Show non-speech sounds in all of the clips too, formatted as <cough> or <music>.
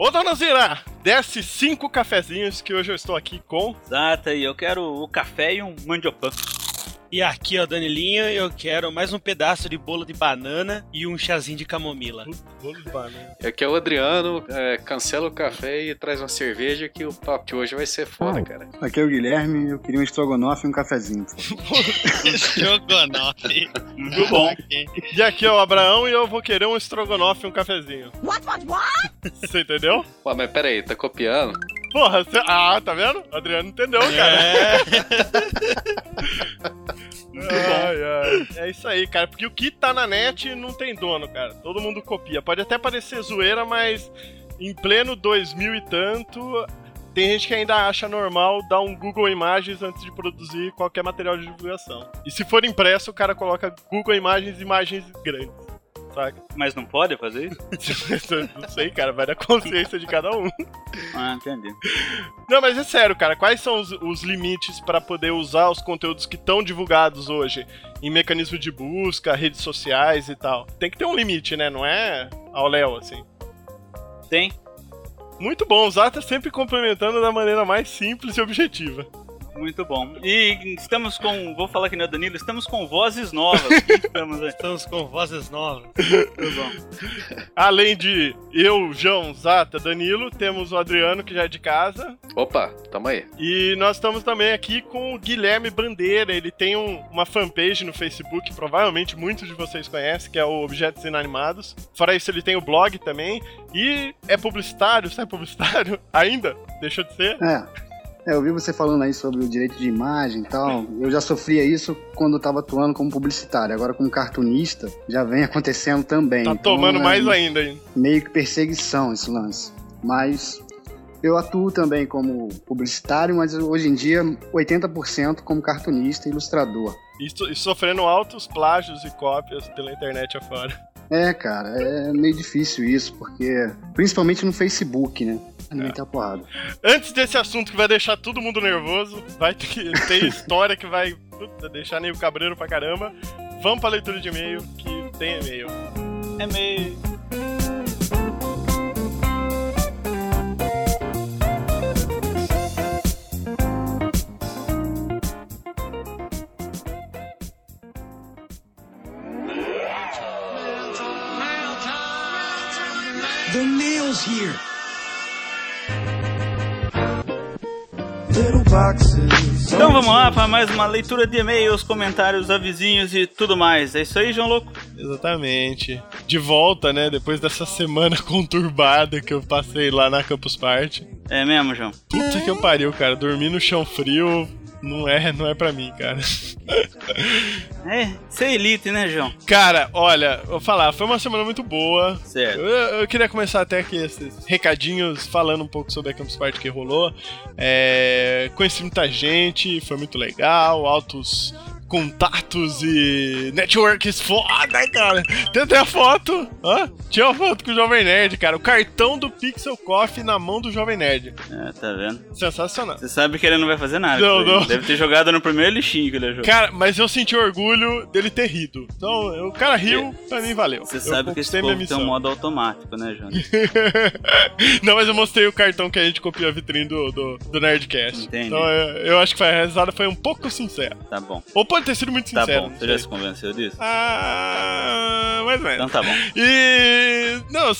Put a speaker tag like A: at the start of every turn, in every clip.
A: Ô, dona Zira, desce cinco cafezinhos que hoje eu estou aqui com.
B: Exato, e eu quero o café e um mandiopan.
C: E aqui, ó, Danilinho, eu quero mais um pedaço de bolo de banana e um chazinho de camomila.
A: Bolo de banana.
D: E aqui é o Adriano, é, cancela o café e traz uma cerveja que o papo de hoje vai ser foda, cara.
E: Aqui é o Guilherme, eu queria um estrogonofe e um cafezinho. <laughs>
C: Estrogonofe.
B: Muito bom.
A: E aqui é o Abraão e eu vou querer um estrogonofe e um cafezinho.
F: What, what, what?
A: Você entendeu?
D: Pô, mas peraí, tá copiando?
A: Porra, cê... ah, tá vendo? O Adriano entendeu, cara. <laughs>
C: É.
A: Ai, ai. É isso aí, cara. Porque o que tá na net não tem dono, cara. Todo mundo copia. Pode até parecer zoeira, mas em pleno 2000 e tanto, tem gente que ainda acha normal dar um Google Imagens antes de produzir qualquer material de divulgação. E se for impresso, o cara coloca Google Imagens, imagens grandes. Saca?
B: Mas não pode fazer isso? <laughs>
A: não sei, cara. Vai da consciência de cada um.
B: Ah, entendi.
A: Não, mas é sério, cara. Quais são os, os limites para poder usar os conteúdos que estão divulgados hoje em mecanismo de busca, redes sociais e tal? Tem que ter um limite, né? Não é ao léu, assim.
B: Tem.
A: Muito bom, o Zata sempre complementando da maneira mais simples e objetiva.
B: Muito bom. E estamos com. Vou falar que não é Danilo, estamos com vozes novas. estamos.
C: Estamos com vozes novas.
B: Muito bom.
A: Além de eu, João, Zata, Danilo, temos o Adriano, que já é de casa.
D: Opa, tamo aí.
A: E nós estamos também aqui com o Guilherme Bandeira. Ele tem um- uma fanpage no Facebook, provavelmente muitos de vocês conhecem, que é o Objetos Inanimados. Fora isso, ele tem o blog também. E é publicitário, sai publicitário <laughs> ainda? Deixou de ser?
E: É. É, eu vi você falando aí sobre o direito de imagem e tal. Eu já sofria isso quando eu tava atuando como publicitário. Agora, como cartunista, já vem <laughs> acontecendo também.
A: Tá
E: Então,
A: tomando
E: é
A: mais ainda, hein?
E: Meio que perseguição esse lance. Mas eu atuo também como publicitário, mas hoje em dia 80% como cartunista e ilustrador.
A: E, so- e sofrendo altos plágios e cópias pela internet afora.
E: É, cara, é meio difícil isso, porque principalmente no Facebook, né? Ninguém tá porrada.
A: Antes desse assunto que vai deixar todo mundo nervoso, vai ter, <laughs> ter história que vai puta, deixar Neil Cabreiro pra caramba. Vamos pra leitura de e-mail, que tem e-mail.
B: É
G: nail's here.
B: Então vamos lá para mais uma leitura de e-mails, comentários, avisinhos e tudo mais. É isso aí, João Louco?
A: Exatamente. De volta, né? Depois dessa semana <laughs> conturbada que eu passei lá na Campus Party.
B: É mesmo, João?
A: Puta que eu pariu, cara. Dormir no chão frio não é, não é pra mim, cara.
B: É, você é elite, né, João?
A: Cara, olha, vou falar, foi uma semana muito boa.
B: Certo.
A: Eu, eu queria começar até aqui esses recadinhos falando um pouco sobre a Campus Party que rolou. É, conheci muita gente, foi muito legal, altos contatos e networks foda, cara. Tem até a foto, ó, tinha uma foto com o Jovem Nerd, cara. O cartão do Pixel Coffee na mão do Jovem Nerd.
B: É, tá vendo?
A: Sensacional.
B: Você sabe que ele não vai fazer nada.
A: Não, não.
B: Deve ter jogado no primeiro lixinho que ele jogou.
A: Cara, mas eu senti orgulho dele ter rido. Então, o cara riu, pra mim valeu.
B: Você sabe que esse povo tem um modo automático, né, João? <laughs>
A: Não, mas eu mostrei o cartão que a gente copiou a vitrine do, do, do Nerdcast.
B: Entendi.
A: Então eu, eu acho que a risada foi um pouco sincera.
B: Tá bom.
A: Ou pode ter sido muito
B: Tá
A: sincera.
B: bom.
A: não
B: Você já se convenceu disso?
A: Ah, mais ou menos.
B: Então tá bom.
A: E. Não,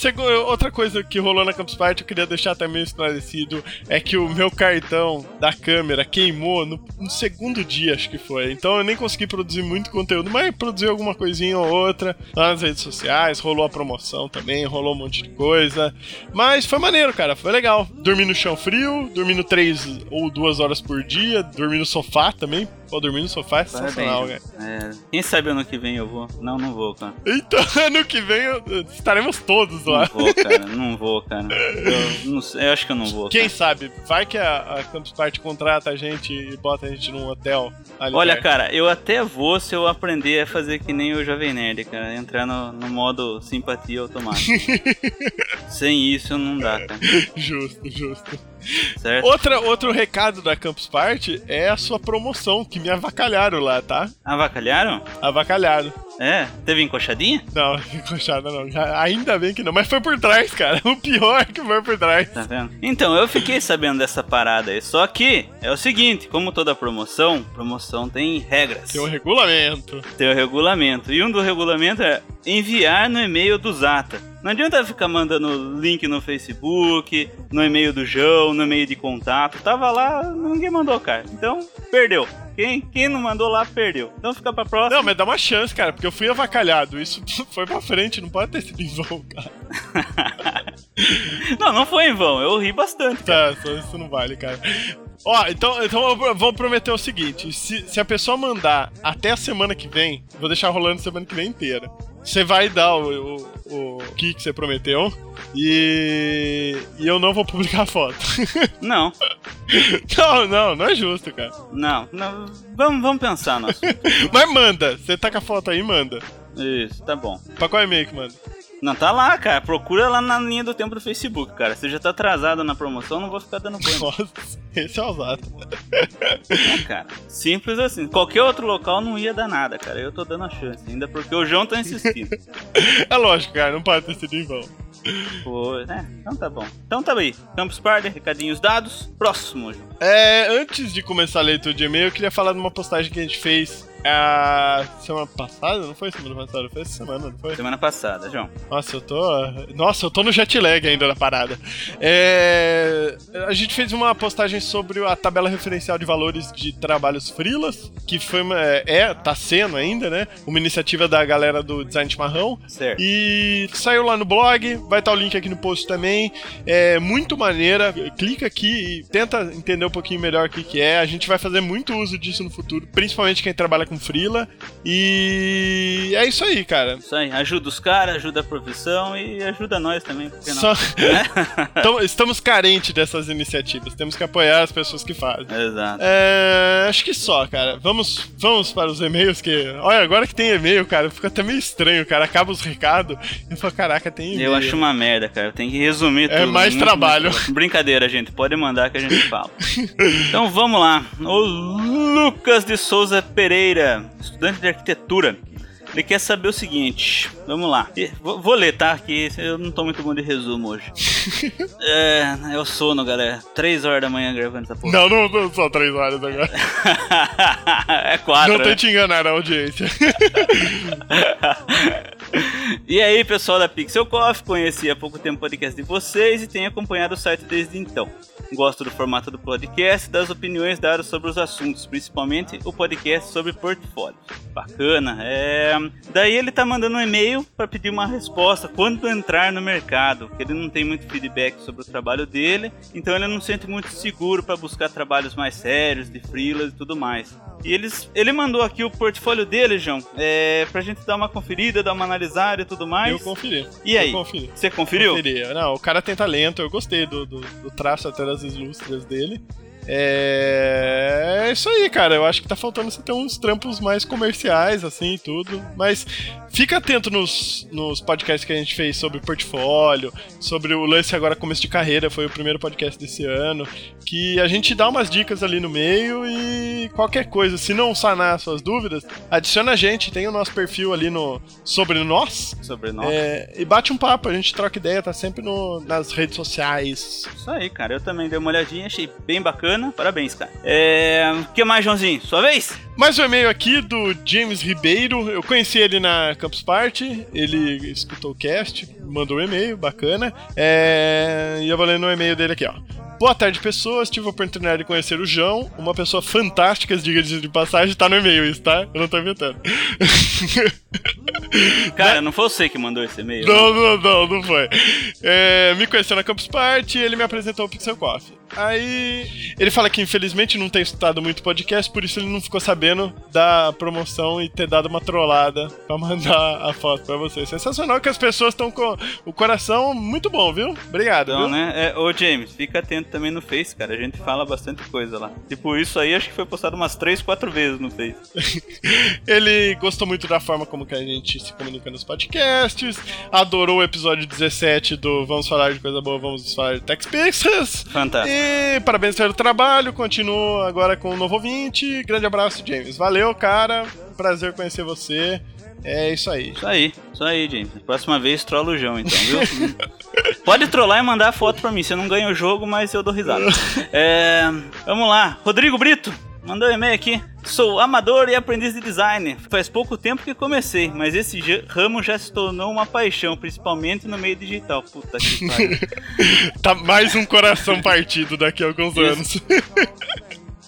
A: outra coisa que rolou na Campus Party, eu queria deixar também esclarecido, é que o meu cartão da câmera queimou no, no segundo dia, acho que foi. Então eu nem consegui produzir muito conteúdo, mas produzi alguma coisinha ou outra lá nas redes sociais, rolou a promoção também, rolou um monte de coisa. Mas foi maneiro, cara, foi legal. Dormi no chão frio, dormindo três ou duas horas por dia, dormi no sofá também. Pô, dormir no sofá é sensacional, cara.
B: É, quem sabe ano que vem eu vou? Não, não vou, cara.
A: Então, <laughs> ano que vem eu- estaremos todos
B: Não
A: lá.
B: vou, cara. Não vou, cara. Eu, não sei, eu acho que eu não vou.
A: Quem
B: cara.
A: sabe, vai que a, a Campus Party contrata a gente e bota a gente num hotel. ali
B: Olha,
A: perto.
B: cara, eu até vou se eu aprender a fazer que nem o Jovem Nerd, cara. Entrar no, no modo simpatia automática. <laughs> Sem isso não dá, cara.
A: Justo, justo.
B: Certo?
A: Outra, outro recado da Campus Party é a sua promoção, que me avacalharam lá, tá?
B: Avacalharam?
A: Avacalharam.
B: É? Teve encoxadinha?
A: Não, <laughs> encoxada não. Ainda bem que não. Mas foi por trás, cara. O pior é que foi por trás.
B: Tá vendo? Então, eu fiquei sabendo dessa parada aí. Só que é o seguinte, como toda promoção, promoção tem regras.
A: Tem um regulamento.
B: Tem o regulamento. E um do regulamento é enviar no e-mail do Zata. Não adianta ficar mandando link no Facebook, no e-mail do João, no e-mail de contato. Tava lá, ninguém mandou, cara. Então, perdeu. Quem, quem não mandou lá, perdeu. Então fica pra próxima.
A: Não, mas dá uma chance, cara, porque eu fui avacalhado. Isso <laughs> foi pra frente, não pode ter sido em vão, cara. <laughs>
B: não, não foi em vão. Eu ri bastante.
A: Tá, só isso não vale, cara. Ó, então, então eu vou prometer o seguinte: se, se a pessoa mandar até a semana que vem, vou deixar rolando semana que vem inteira. Você vai dar o, o, o que que você prometeu e, e eu não vou publicar a foto. <laughs>
B: Não.
A: não, não, não é justo, cara.
B: Não, não vamos, vamos pensar no assunto. <laughs>
A: Mas manda, você tá com a foto aí, manda.
B: Isso, tá bom.
A: Pra qual e-mail que manda?
B: Não, tá lá, cara. Procura lá na linha do tempo do Facebook, cara. Se já tá atrasado na promoção, não vou ficar dando banho.
A: Nossa, esse é o Zato.
B: É, cara. Simples assim. Qualquer outro local não ia dar nada, cara. Eu tô dando a chance, ainda porque o João tá insistindo. <laughs>
A: é lógico, cara. Não pode ter sido em vão.
B: Foi, né? Então tá bom. Então tá aí. Campus Party, recadinhos dados. Próximo, João.
A: É, antes de começar a leitura de e-mail, eu queria falar de uma postagem que a gente fez a semana passada? Não foi semana passada? Foi essa semana, não foi?
B: Semana passada, João.
A: Nossa, eu tô. Nossa, eu tô no jet lag ainda na parada. É... A gente fez uma postagem sobre a tabela referencial de valores de trabalhos freelas, que foi uma. É, tá sendo ainda, né? Uma iniciativa da galera do Design Chimarrão.
B: Certo.
A: E saiu lá no blog, vai estar o link aqui no post também. É muito maneira. Clica aqui e tenta entender um pouquinho melhor o que, que é. A gente vai fazer muito uso disso no futuro, principalmente quem trabalha com Frila. E é isso aí, cara.
B: Isso aí, ajuda os caras, ajuda a profissão e ajuda nós também. Porque?
A: Só... <laughs> então, estamos carentes dessas iniciativas. Temos que apoiar as pessoas que fazem.
B: Exato.
A: É, acho que só, cara. Vamos, vamos para os e-mails que. Olha, agora que tem e-mail, cara, fica até meio estranho, cara. Acaba os recados. Eu falo, caraca, tem e-mail.
B: Eu acho uma merda, cara. Tem que resumir tudo.
A: É mais
B: muito,
A: trabalho.
B: Muito... Brincadeira, gente. Pode mandar que a gente fala. <laughs> então vamos lá. O Lucas de Souza Pereira, estudante de arquitetura. Ele quer saber o seguinte, vamos lá. Vou, vou ler, tá? Que eu não tô muito bom de resumo hoje. <laughs> é, é o sono, galera. Três horas da manhã gravando essa porra.
A: Não, não, não são três horas agora. <laughs>
B: é quatro.
A: Não
B: né?
A: tente enganar a audiência. <laughs>
B: e aí, pessoal da Pixel Coffee, conheci há pouco tempo o podcast de vocês e tenho acompanhado o site desde então. Gosto do formato do podcast e das opiniões dadas sobre os assuntos, principalmente o podcast sobre portfólio. Bacana. É... Daí ele tá mandando um e-mail para pedir uma resposta quando entrar no mercado, que ele não tem muito feedback sobre o trabalho dele, então ele não se sente muito seguro para buscar trabalhos mais sérios, de freelas e tudo mais. E eles, ele mandou aqui o portfólio dele, João, é, pra gente dar uma conferida, dar uma analisada e tudo mais.
A: Eu conferi.
B: E aí?
A: Conferi.
B: Você conferiu?
A: Conferi. Não, o cara tem talento, eu gostei do, do, do traço até das ilustras dele. É... é isso aí, cara. Eu acho que tá faltando você ter uns trampos mais comerciais, assim, e tudo. Mas fica atento nos, nos podcasts que a gente fez sobre portfólio, sobre o lance agora começo de carreira, foi o primeiro podcast desse ano. Que a gente dá umas dicas ali no meio e qualquer coisa, se não sanar suas dúvidas, adiciona a gente, tem o nosso perfil ali no Sobre Nós.
B: Sobre nós.
A: É, e bate um papo, a gente troca ideia, tá sempre no, nas redes sociais.
B: Isso aí, cara. Eu também dei uma olhadinha, achei bem bacana. Parabéns, cara. É... O que mais, Joãozinho? Sua vez?
A: Mais um e-mail aqui do James Ribeiro. Eu conheci ele na Campus Party. Ele escutou o cast, mandou um e-mail, bacana. É... E eu vou ler no e-mail dele aqui, ó. Boa tarde, pessoas. Tive a oportunidade de conhecer o João, uma pessoa fantástica, diga-se de passagem. Tá no e-mail isso, tá? Eu não tô inventando. <laughs>
B: Cara, não foi você que mandou esse e-mail?
A: Não, não, não, não foi. É, me conheceu na Campus Party e ele me apresentou o Pixel Coffee. Aí ele fala que infelizmente não tem escutado muito podcast, por isso ele não ficou sabendo da promoção e ter dado uma trollada pra mandar a foto pra você. Sensacional que as pessoas estão com o coração muito bom, viu? Obrigado.
B: Então,
A: viu?
B: né? É, ô, James, fica atento também no Face, cara. A gente fala bastante coisa lá. Tipo, isso aí acho que foi postado umas 3, 4 vezes no Face. <laughs>
A: Ele gostou muito da forma como que a gente se comunica nos podcasts, adorou o episódio 17 do Vamos Falar de Coisa Boa, Vamos Falar de Tex Pixels.
B: Fantástico.
A: E parabéns pelo trabalho, continua agora com o novo ouvinte. Grande abraço, James. Valeu, cara. Prazer conhecer você. É isso aí.
B: Isso aí, isso aí, James. Próxima vez trola o João, então, viu? <laughs> Pode trollar e mandar foto pra mim. Você não ganha o jogo, mas eu dou risada. <laughs> É, vamos lá. Rodrigo Brito. Mandou um e-mail aqui. Sou amador e aprendiz de design. Faz pouco tempo que comecei, mas esse ramo já se tornou uma paixão, principalmente no meio digital. Puta que pariu. <laughs>
A: Tá mais um coração partido daqui a alguns
B: Isso.
A: anos.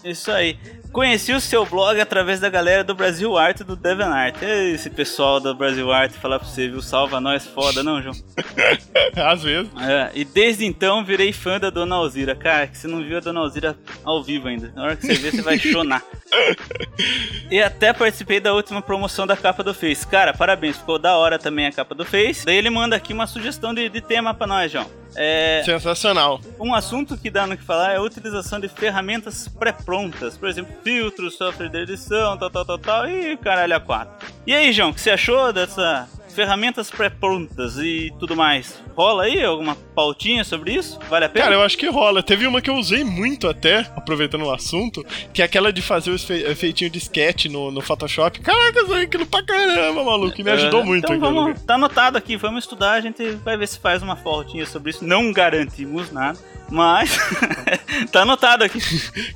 B: Isso aí. Conheci o seu blog através da galera do Brasil Arte do Devon Art. Esse pessoal do Brasil Arte falar pra você, viu? Salva nós foda, não, João? <laughs>
A: Às vezes.
B: É, e desde então virei fã da Dona Alzira. Cara, que você não viu a Dona Alzira ao vivo ainda. Na hora que você ver, você vai chorar. <laughs> E até participei da última promoção da capa do Face. Cara, parabéns, ficou da hora também a capa do Face. Daí ele manda aqui uma sugestão de, de tema pra nós, João. É,
A: Sensacional.
B: um assunto que dá no que falar é a utilização de ferramentas pré-prontas. Por exemplo, filtros, software de edição, tal, tal, tal, tal. E caralho, a quatro. E aí, João, o que você achou dessa ferramentas pré-prontas e tudo mais? Rola aí alguma pautinha sobre isso? Vale a pena?
A: Cara, eu acho que rola. Teve uma que eu usei muito até, aproveitando o assunto, que é aquela de fazer o efe- efeitinho de sketch no, no Photoshop. Caraca, eu usei aquilo pra caramba, maluco. Me ajudou
B: É,
A: muito
B: Então vamos, tá anotado aqui, vamos estudar, a gente vai ver se faz uma pautinha sobre isso. Não garantimos nada, mas <laughs> tá anotado aqui.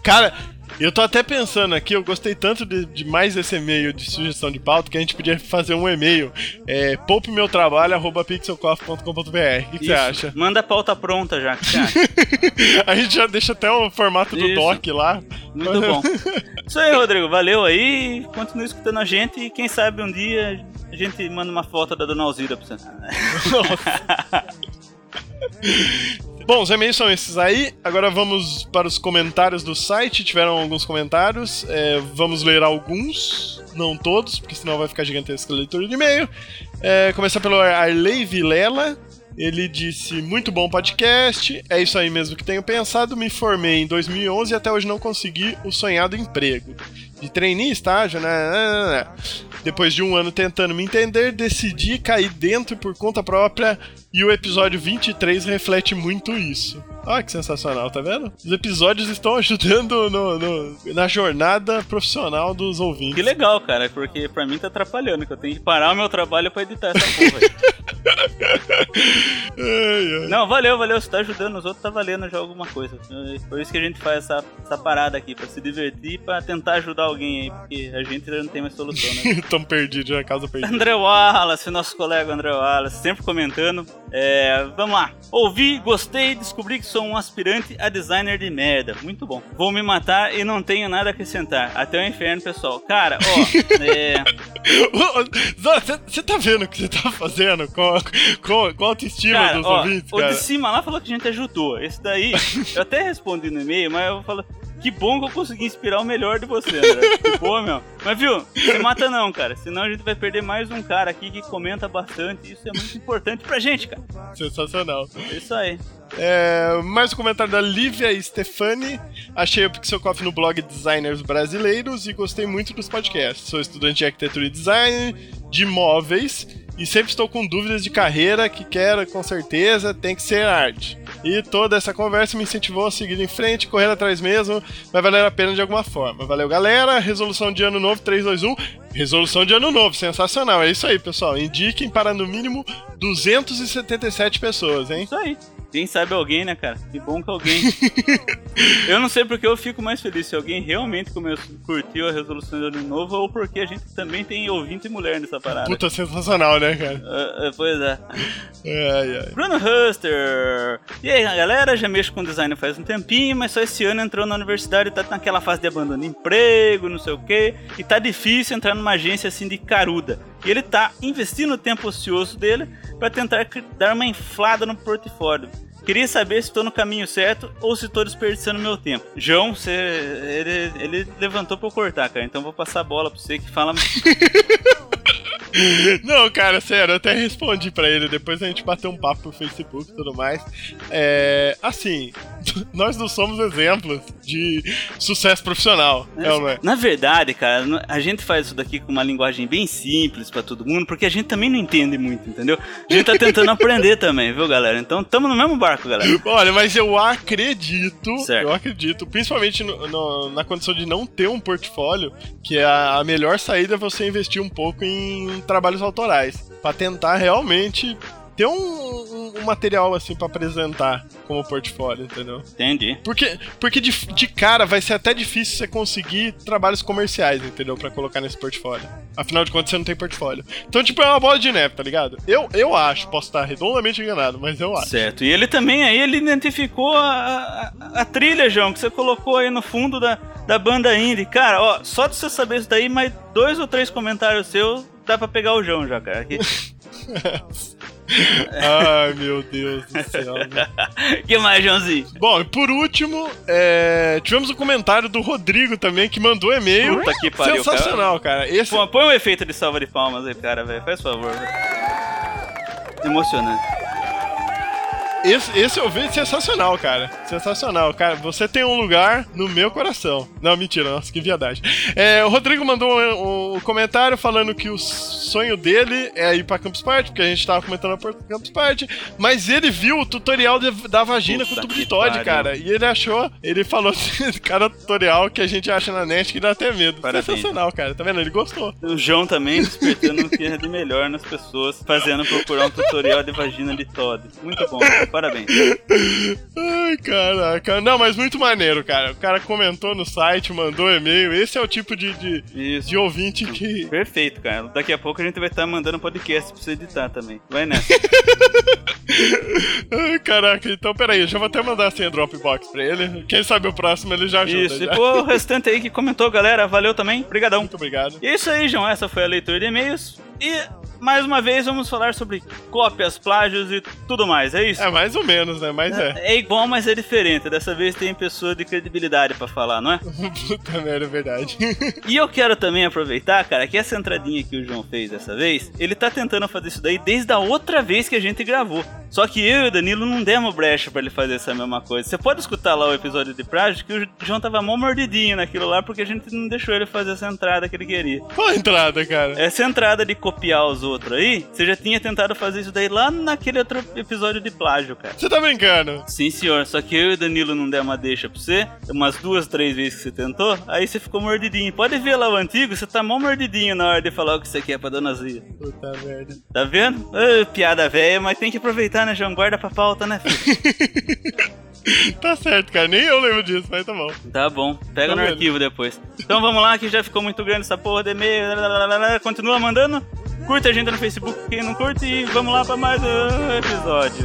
A: Cara, eu tô até pensando aqui, eu gostei tanto de, de mais esse e-mail de sugestão de pauta que a gente podia fazer um e-mail. É poupemeutrabalho.pixelcoff.com.br. O que, que você acha?
B: Manda a pauta pronta já, o que você acha? <laughs>
A: A gente já deixa até o formato do
B: Isso.
A: doc lá.
B: Muito bom. Isso aí, Rodrigo. Valeu aí. Continue escutando a gente e quem sabe um dia a gente manda uma foto da Dona Alzira pra <laughs> <laughs> você.
A: Bom, os e-mails são esses aí. Agora vamos para os comentários do site. Tiveram alguns comentários. É, vamos ler alguns, não todos, porque senão vai ficar gigantesca a leitura de e-mail. É, começar pelo Arley Vilela. Ele disse: Muito bom podcast. É isso aí mesmo que tenho pensado. Me formei em 2011 e até hoje não consegui o sonhado emprego. De trainee, estágio, né? né, né, né. Depois de um ano tentando me entender, decidi cair dentro por conta própria e o episódio 23 reflete muito isso. Olha que sensacional, tá vendo? Os episódios estão ajudando no- no- na jornada profissional dos ouvintes.
B: Que legal, cara, porque pra mim tá atrapalhando, que eu tenho que parar o meu trabalho pra editar essa porra. aí. <laughs>
A: Ai, ai.
B: Não, valeu, valeu. Você tá ajudando os outros, tá valendo já alguma coisa. Por isso que a gente faz essa, essa parada aqui, pra se divertir pra tentar ajudar alguém aí, porque a gente não tem mais solução, né? <laughs>
A: Tão perdido, já causa perdida.
B: André Wallace, nosso colega André Wallace, sempre comentando. É, vamos lá. Ouvi, gostei, descobri que sou um aspirante a designer de merda. Muito bom. Vou me matar e não tenho nada a acrescentar. Até o inferno, pessoal. Cara, ó, <laughs> é,
A: Você tá vendo o que você tá fazendo com, com, com a autoestima
B: Cara,
A: dos
B: ó,
A: ouvintes,
B: o
A: cara?
B: de cima lá falou que a gente ajudou. Esse daí, eu até respondi no e-mail, mas eu falo, que bom que eu consegui inspirar o melhor de você, André. Que boa, meu. Mas viu, se mata não, cara. Senão a gente vai perder mais um cara aqui que comenta bastante. Isso é muito importante pra gente, cara.
A: Sensacional.
B: É isso aí.
A: É, mais um comentário da Lívia Stefani. Achei o Pixel Coffee no blog Designers Brasileiros e gostei muito dos podcasts. Sou estudante de arquitetura e design, de móveis e sempre estou com dúvidas de carreira que quero, com certeza, tem que ser arte. E toda essa conversa me incentivou a seguir em frente, correr atrás mesmo, vai valer a pena de alguma forma. Valeu, galera. Resolução de ano novo 321. Resolução de ano novo, sensacional. É isso aí, pessoal. Indiquem para no mínimo 277 pessoas, hein?
B: Isso aí. Quem sabe alguém, né, cara? Que bom que alguém. <laughs> eu não sei porque eu fico mais feliz se alguém realmente começou, curtiu a resolução do ano novo ou porque a gente também tem ouvinte mulher nessa parada.
A: Puta sensacional, né, cara?
B: Ah, pois é.
A: Ai, ai.
B: Bruno Huster! E aí, galera? Já mexo com design faz um tempinho, mas só esse ano entrou na universidade e tá naquela fase de abandono de emprego, não sei o que, e tá difícil entrar numa agência assim de caruda. E ele tá investindo o tempo ocioso dele para tentar dar uma inflada no portfólio. Queria saber se estou no caminho certo ou se estou desperdiçando meu tempo. João, você, ele, ele levantou pra eu cortar, cara. Então vou passar a bola pra você que fala. <laughs>
A: Não, cara, sério, eu até respondi pra ele. Depois a gente bateu um papo no Facebook e tudo mais. É. Assim, <laughs> nós não somos exemplos de sucesso profissional. É não é?
B: Na verdade, cara, a gente faz isso daqui com uma linguagem bem simples pra todo mundo, porque a gente também não entende muito, entendeu? A gente tá tentando <laughs> aprender também, viu, galera? Então tamo no mesmo barco, galera. <laughs>
A: Olha, mas eu acredito,
B: Certo.
A: eu acredito, principalmente no- no- na condição de não ter um portfólio, que a, a melhor saída é você investir um pouco em trabalhos autorais, Pra tentar realmente ter um, um- um material assim pra apresentar como portfólio, entendeu?
B: Entendi.
A: Porque, porque de, de cara vai ser até difícil você conseguir trabalhos comerciais, entendeu? Pra colocar nesse portfólio. Afinal de contas, você não tem portfólio. Então, tipo, é uma bola de neve, tá ligado? Eu, eu acho, posso estar redondamente enganado, mas eu acho.
B: Certo. E ele também aí ele identificou a, a, a trilha, João, que você colocou aí no fundo da, da banda indie. Cara, ó, só de você saber isso daí, mais dois ou três comentários seus, dá pra pegar o João já, cara. <laughs> <laughs> <laughs>
A: Ai, meu Deus do céu. né? <laughs>
B: que mais, Joãozinho?
A: Bom, e por último, é, tivemos um comentário do Rodrigo também, que mandou e-mail.
B: Puta que pariu,
A: Sensacional, cara. Esse,
B: Pô, põe um efeito de salva de palmas aí, cara, velho. Faz favor, velho. Emocionante.
A: Esse, esse eu vejo sensacional, cara. Sensacional, cara. Você tem um lugar no meu coração. Não, mentira, nossa, que viadagem. É, o Rodrigo mandou um, um comentário falando que o sonho dele é ir pra Campus Party, porque a gente tava comentando a Campus Party, mas ele viu o tutorial de- da vagina
B: Puta
A: com tubo de Todd, cara. E ele achou, ele falou <laughs> assim, cara, tutorial que a gente acha na net que dá até medo.
B: Parabéns.
A: Sensacional, cara. Tá vendo? Ele gostou.
B: O João também despertando o que é de melhor nas pessoas, fazendo procurar um tutorial de vagina de Todd. Muito bom, parabéns.
A: Ai, caraca. Não, mas muito maneiro, cara. O cara comentou no site, mandou e-mail. Esse é o tipo de, de, de ouvinte que.
B: Perfeito, cara. Daqui a pouco a gente vai estar mandando podcast pra você editar também. Vai nessa. <laughs>
A: Ai, caraca, então peraí, eu já vou até mandar assim a Dropbox pra ele. Quem sabe o próximo ele já ajuda.
B: Isso. E
A: já.
B: pô, o restante aí que comentou, galera. Valeu também. Obrigadão.
A: Muito obrigado.
B: E é isso aí, João. Essa foi a leitura de e-mails. E mais uma vez vamos falar sobre cópias, plágios e tudo mais. É isso?
A: É mais ou menos, né? Mas é.
B: É igual, mas é diferente. Dessa vez tem pessoa de credibilidade pra falar, não é? <laughs>
A: Puta merda, é verdade.
B: E eu quero também aproveitar, cara, que essa entradinha que o João fez dessa vez, ele tá tentando fazer isso daí desde a outra vez que a gente gravou. Só que eu e o Danilo não demos brecha pra ele fazer essa mesma coisa. Você pode escutar lá o episódio de Prágio que o João tava mó mordidinho naquilo lá porque a gente não deixou ele fazer essa entrada que ele queria.
A: Qual entrada, cara?
B: Essa entrada de copiar os outros aí, você já tinha tentado fazer isso daí lá naquele outro episódio de plágio, cara.
A: Você tá brincando?
B: Sim, senhor. Só que eu e o Danilo não demos uma deixa pra você. Umas duas, três vezes que você tentou. Aí você ficou mordidinho. Pode ver lá o antigo, você tá mó mordidinho na hora de falar o que você quer pra dona Zia.
A: Puta merda.
B: Tá vendo? Piada velha, mas tem que aproveitar, né, João? Guarda pra pauta, né, filho?
A: Tá certo, cara. Nem eu lembro disso, mas tá bom.
B: Tá bom. Pega
A: Tá
B: no
A: vendo?
B: arquivo depois. Então vamos lá, que já ficou muito grande essa porra de e-mail. Continua mandando. Curta a gente no Facebook, quem não curte. E vamos lá pra mais um episódio.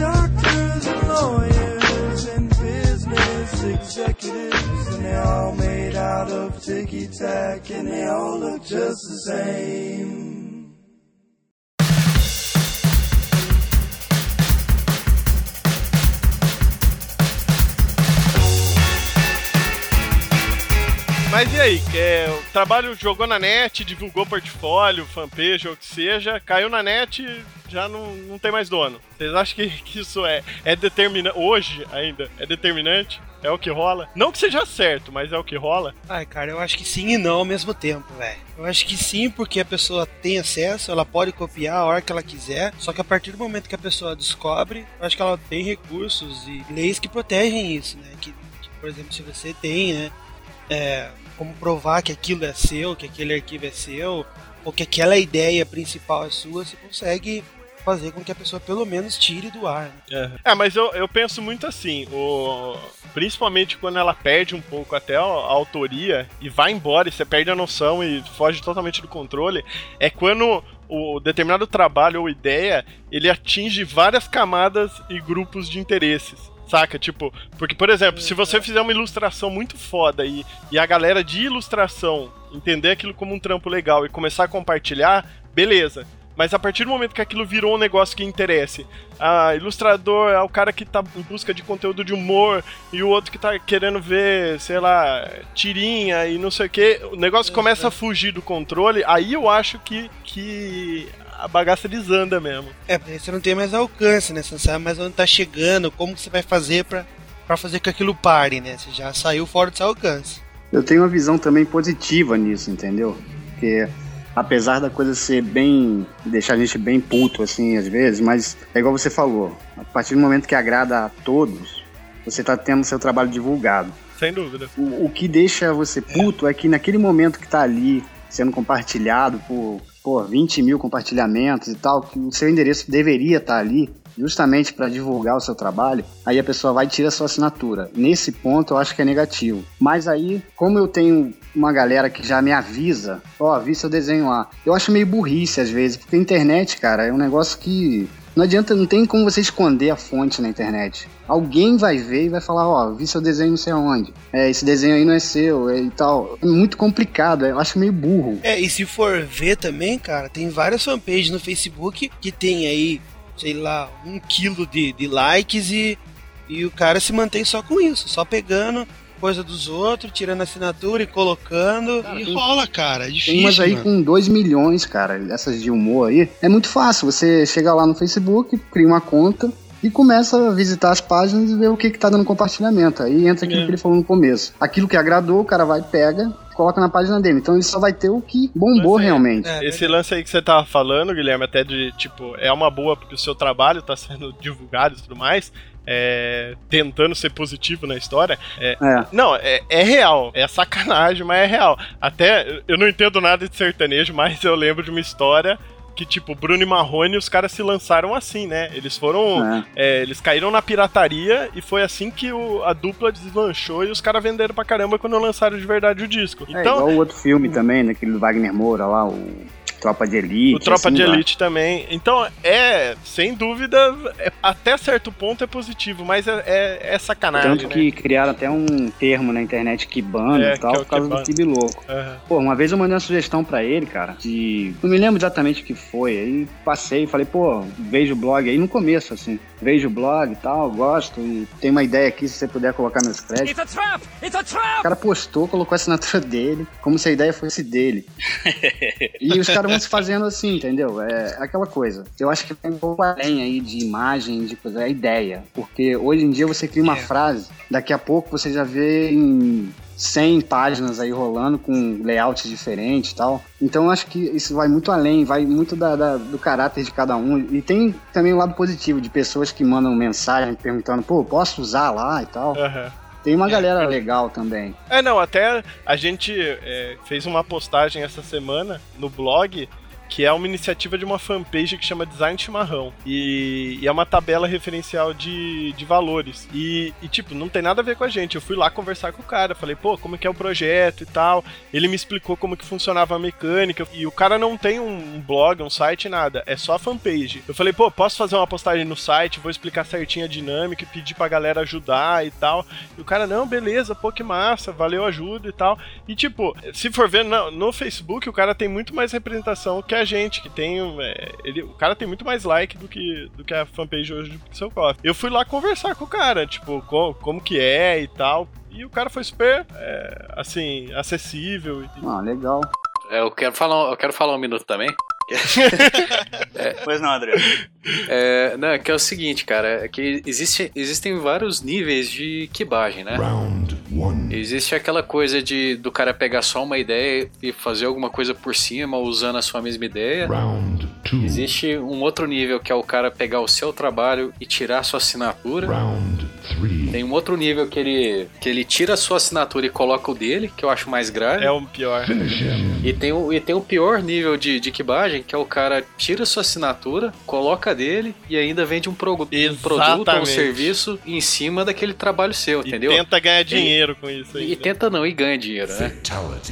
G: Doctors and lawyers and business executives, and they're all made out of ticky tack, and they all look just the same.
A: Mas e aí? É, o trabalho jogou na net, divulgou portfólio, fanpage ou o que seja, caiu na net, já não, não tem mais dono. Vocês acham que, que isso é, é determinante? Hoje ainda é determinante? É o que rola? Não que seja certo, mas é o que rola.
C: Ai, cara, eu acho que sim e não ao mesmo tempo, velho. Eu acho que sim, porque a pessoa tem acesso, ela pode copiar a hora que ela quiser, só que a partir do momento que a pessoa descobre, eu acho que ela tem recursos e leis que protegem isso, né? Que, que, por exemplo, se você tem, né, é, como provar que aquilo é seu, que aquele arquivo é seu, ou que aquela ideia principal é sua, você consegue fazer com que a pessoa pelo menos tire do ar. Né?
A: É, mas eu, eu penso muito assim, o... principalmente quando ela perde um pouco até a, a autoria e vai embora e você perde a noção e foge totalmente do controle, é quando o determinado trabalho ou ideia ele atinge várias camadas e grupos de interesses. Saca? Tipo, porque, por exemplo, se você fizer uma ilustração muito foda e, e a galera de ilustração entender aquilo como um trampo legal e começar a compartilhar, beleza. Mas a partir do momento que aquilo virou um negócio que interesse, a ilustrador é o cara que tá em busca de conteúdo de humor e o outro que tá querendo ver, sei lá, tirinha e não sei o que, o negócio começa a fugir do controle, aí eu acho que, que a bagaça desanda mesmo.
C: É, porque você não tem mais alcance, né? Você não sabe mais onde tá chegando, como que você vai fazer pra, pra fazer que aquilo pare, né? Você já saiu fora do seu alcance.
E: Eu tenho uma visão também positiva nisso, entendeu? Porque apesar da coisa ser bem. deixar a gente bem puto, assim, às vezes, mas é igual você falou, a partir do momento que agrada a todos, você tá tendo seu trabalho divulgado.
A: Sem dúvida.
E: O, o que deixa você puto é que naquele momento que tá ali sendo compartilhado por, por 20 mil compartilhamentos e tal, que o seu endereço deveria estar ali justamente para divulgar o seu trabalho, aí a pessoa vai tirar sua assinatura. Nesse ponto eu acho que é negativo. Mas aí, como eu tenho uma galera que já me avisa, ó, vi seu desenho lá, eu acho meio burrice às vezes, porque a internet, cara, é um negócio que não adianta, não tem como você esconder a fonte na internet. Alguém vai ver e vai falar, ó, vi seu desenho não sei aonde. É, esse desenho aí não é seu é, e tal. É muito complicado, eu acho meio burro.
C: É, e se for ver também, cara, tem várias fanpages no Facebook que tem aí, sei lá, um quilo de, de likes e, e o cara se mantém só com isso, só pegando coisa dos outros, tirando assinatura e colocando.
E: Cara,
C: e
E: tem-
C: rola, cara. É difícil.
E: Tem umas aí
C: mano.
E: com 2 milhões, cara, essas de humor aí. É muito fácil, você chega lá no Facebook, cria uma conta e começa a visitar as páginas e ver o que, que tá dando compartilhamento. Aí entra aquilo
A: É.
E: que ele falou no começo. Aquilo que agradou, o cara vai, pega, coloca na página dele. Então ele só vai ter o que bombou
A: é-
E: realmente.
C: É,
A: Esse lance aí que você tava falando, Guilherme, até de, tipo, é uma boa porque o seu trabalho tá sendo <laughs> divulgado e tudo mais, é, tentando ser positivo na história. É,
E: É.
A: não, é, é real, é sacanagem, mas é real. Até, eu não entendo nada de sertanejo, mas eu lembro de uma história que, tipo, Bruno e Marrone, os caras se lançaram assim, né? Eles foram.
E: É.
A: é, eles caíram na pirataria e foi assim que o- a dupla deslanchou e os caras venderam pra caramba quando lançaram de verdade o disco.
E: É,
A: Então,
E: igual o outro filme também, daquele do Wagner Moura lá, o Tropa de Elite.
A: O Tropa
E: assim
A: de
E: vai.
A: Elite também. Então, é, sem dúvida, é- até certo ponto é positivo, mas é, é, é sacanagem.
E: Tanto
A: né?
E: que criaram até um termo na internet Kibana
A: É,
E: e tal,
A: é
E: por causa do Kibi Louco.
A: Aham.
E: Pô, uma vez eu mandei uma sugestão pra ele, cara, de. Não me lembro exatamente o que foi. Aí passei e falei, pô, vejo o blog aí no começo, assim. Vejo o blog e tal, gosto e tem uma ideia aqui, se você puder colocar meus créditos. O cara postou, colocou a assinatura dele, como se a ideia fosse dele. <laughs> e os caras se fazendo assim, entendeu? É aquela coisa. Eu acho que tem um pouco além aí de imagem, de coisa, é ideia. Porque hoje em dia você cria uma
C: É.
E: frase, daqui a pouco você já vê em 100 páginas aí rolando com layouts diferentes e tal. Então eu acho que isso vai muito além, vai muito da- da- do caráter de cada um. E tem também o lado positivo de pessoas que mandam mensagem perguntando, pô, posso usar lá e tal.
A: Aham.
E: Tem uma galera legal também.
A: É, não, até a gente é, fez uma postagem essa semana no blog que é uma iniciativa de uma fanpage que chama Design Chimarrão. E, e é uma tabela referencial de, de valores. E, e, tipo, não tem nada a ver com a gente. Eu fui lá conversar com o cara, falei, pô, como que é o projeto e tal. Ele me explicou como que funcionava a mecânica. E o cara não tem um blog, um site, nada. É só a fanpage. Eu falei, pô, posso fazer uma postagem no site, vou explicar certinho a dinâmica e pedir pra galera ajudar e tal. E o cara, não, beleza, pô, que massa, valeu a ajuda e tal. E tipo, se for ver no, no Facebook, o cara tem muito mais representação que a gente, que tem. é, ele, o cara tem muito mais like do que, do que a fanpage hoje do Pixel Coffee. Eu fui lá conversar com o cara, tipo, co- como que é e tal. E o cara foi super, é, assim, acessível. E,
E: Ah, legal.
D: É, eu quero falar, eu quero falar um minuto também. <laughs> <laughs>
B: Pois não, Adriano.
D: É, não, é que é o seguinte, cara, é que existe, existem vários níveis de quibagem, né? Existe aquela coisa de do cara pegar só uma ideia e fazer alguma coisa por cima usando a sua mesma ideia. Existe um outro nível que é o cara pegar o seu trabalho e tirar a sua assinatura. Tem um outro nível que ele, que ele tira a sua assinatura e coloca o dele, que eu acho mais grave.
A: é o pior.
D: E tem, o, e tem o pior nível de, de quibagem, que é o cara tira sua assinatura, coloca dele e ainda vende um, progu- um produto ou um serviço em cima daquele trabalho seu,
A: E
D: entendeu?
A: tenta ganhar dinheiro com isso aí.
D: E tenta não, e ganha dinheiro, né?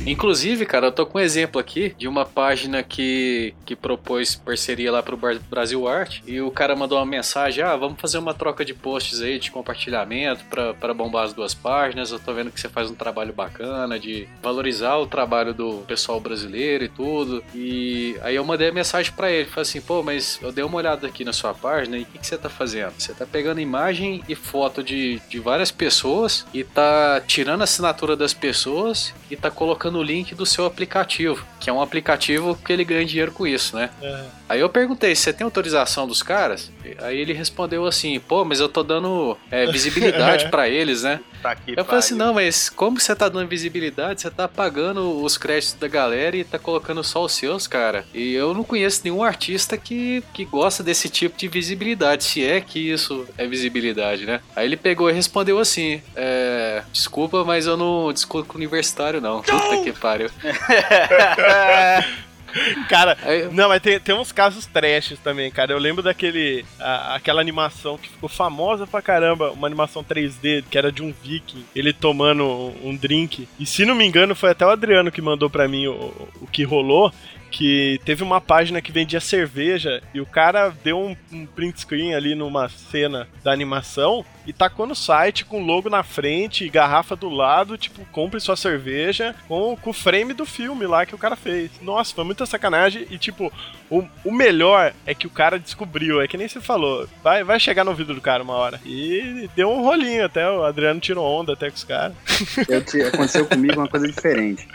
D: Inclusive, cara, eu tô com um exemplo aqui de uma página que, que propôs parceria lá pro Brasil Art. E o cara mandou uma mensagem: ah, vamos fazer uma troca de posts aí de compartilhamento pra bombar as duas páginas. Eu tô vendo que você faz um trabalho bacana de valorizar o trabalho do pessoal brasileiro e tudo. E aí eu mandei a mensagem pra ele, falei assim, pô, mas eu dei uma olhada aqui na sua página e o que, que você tá fazendo? Você tá pegando imagem e foto de, de várias pessoas e tá tirando a assinatura das pessoas e tá colocando o link do seu aplicativo, que é um aplicativo que ele ganha dinheiro com isso, né?
A: É.
D: Aí eu perguntei, você tem autorização dos caras? Aí ele respondeu assim, pô, mas eu tô dando é, <laughs> visibilidade pra eles, né?
F: Tá aqui,
D: Eu falei assim, não, mas como você tá dando visibilidade? Você tá pagando os créditos da galera e tá colocando só os seus, cara. E eu não conheço nenhum artista que, que gosta desse tipo de visibilidade, se é que isso é visibilidade, né? Aí ele pegou e respondeu assim, é, desculpa, mas eu não discuto com universitário não. Puta que pariu. <laughs> <laughs>
A: Cara, não, mas tem, tem uns casos trashes também, cara. Eu lembro daquele. a- aquela animação que ficou famosa pra caramba, uma animação 3D, que era de um viking, ele tomando um, um drink. E se não me engano, foi até o Adriano que mandou pra mim o, o que rolou. Que teve uma página que vendia cerveja e o cara deu um, um print screen ali numa cena da animação e tacou no site com logo na frente e garrafa do lado, tipo, compre sua cerveja com, com o frame do filme lá que o cara fez. Nossa, foi muita sacanagem e, tipo, o, o melhor é que o cara descobriu, é que nem você falou, vai, vai chegar no ouvido do cara uma hora. E deu um rolinho até, o Adriano tirou onda até com os caras.
E: Eu te- aconteceu comigo uma coisa diferente.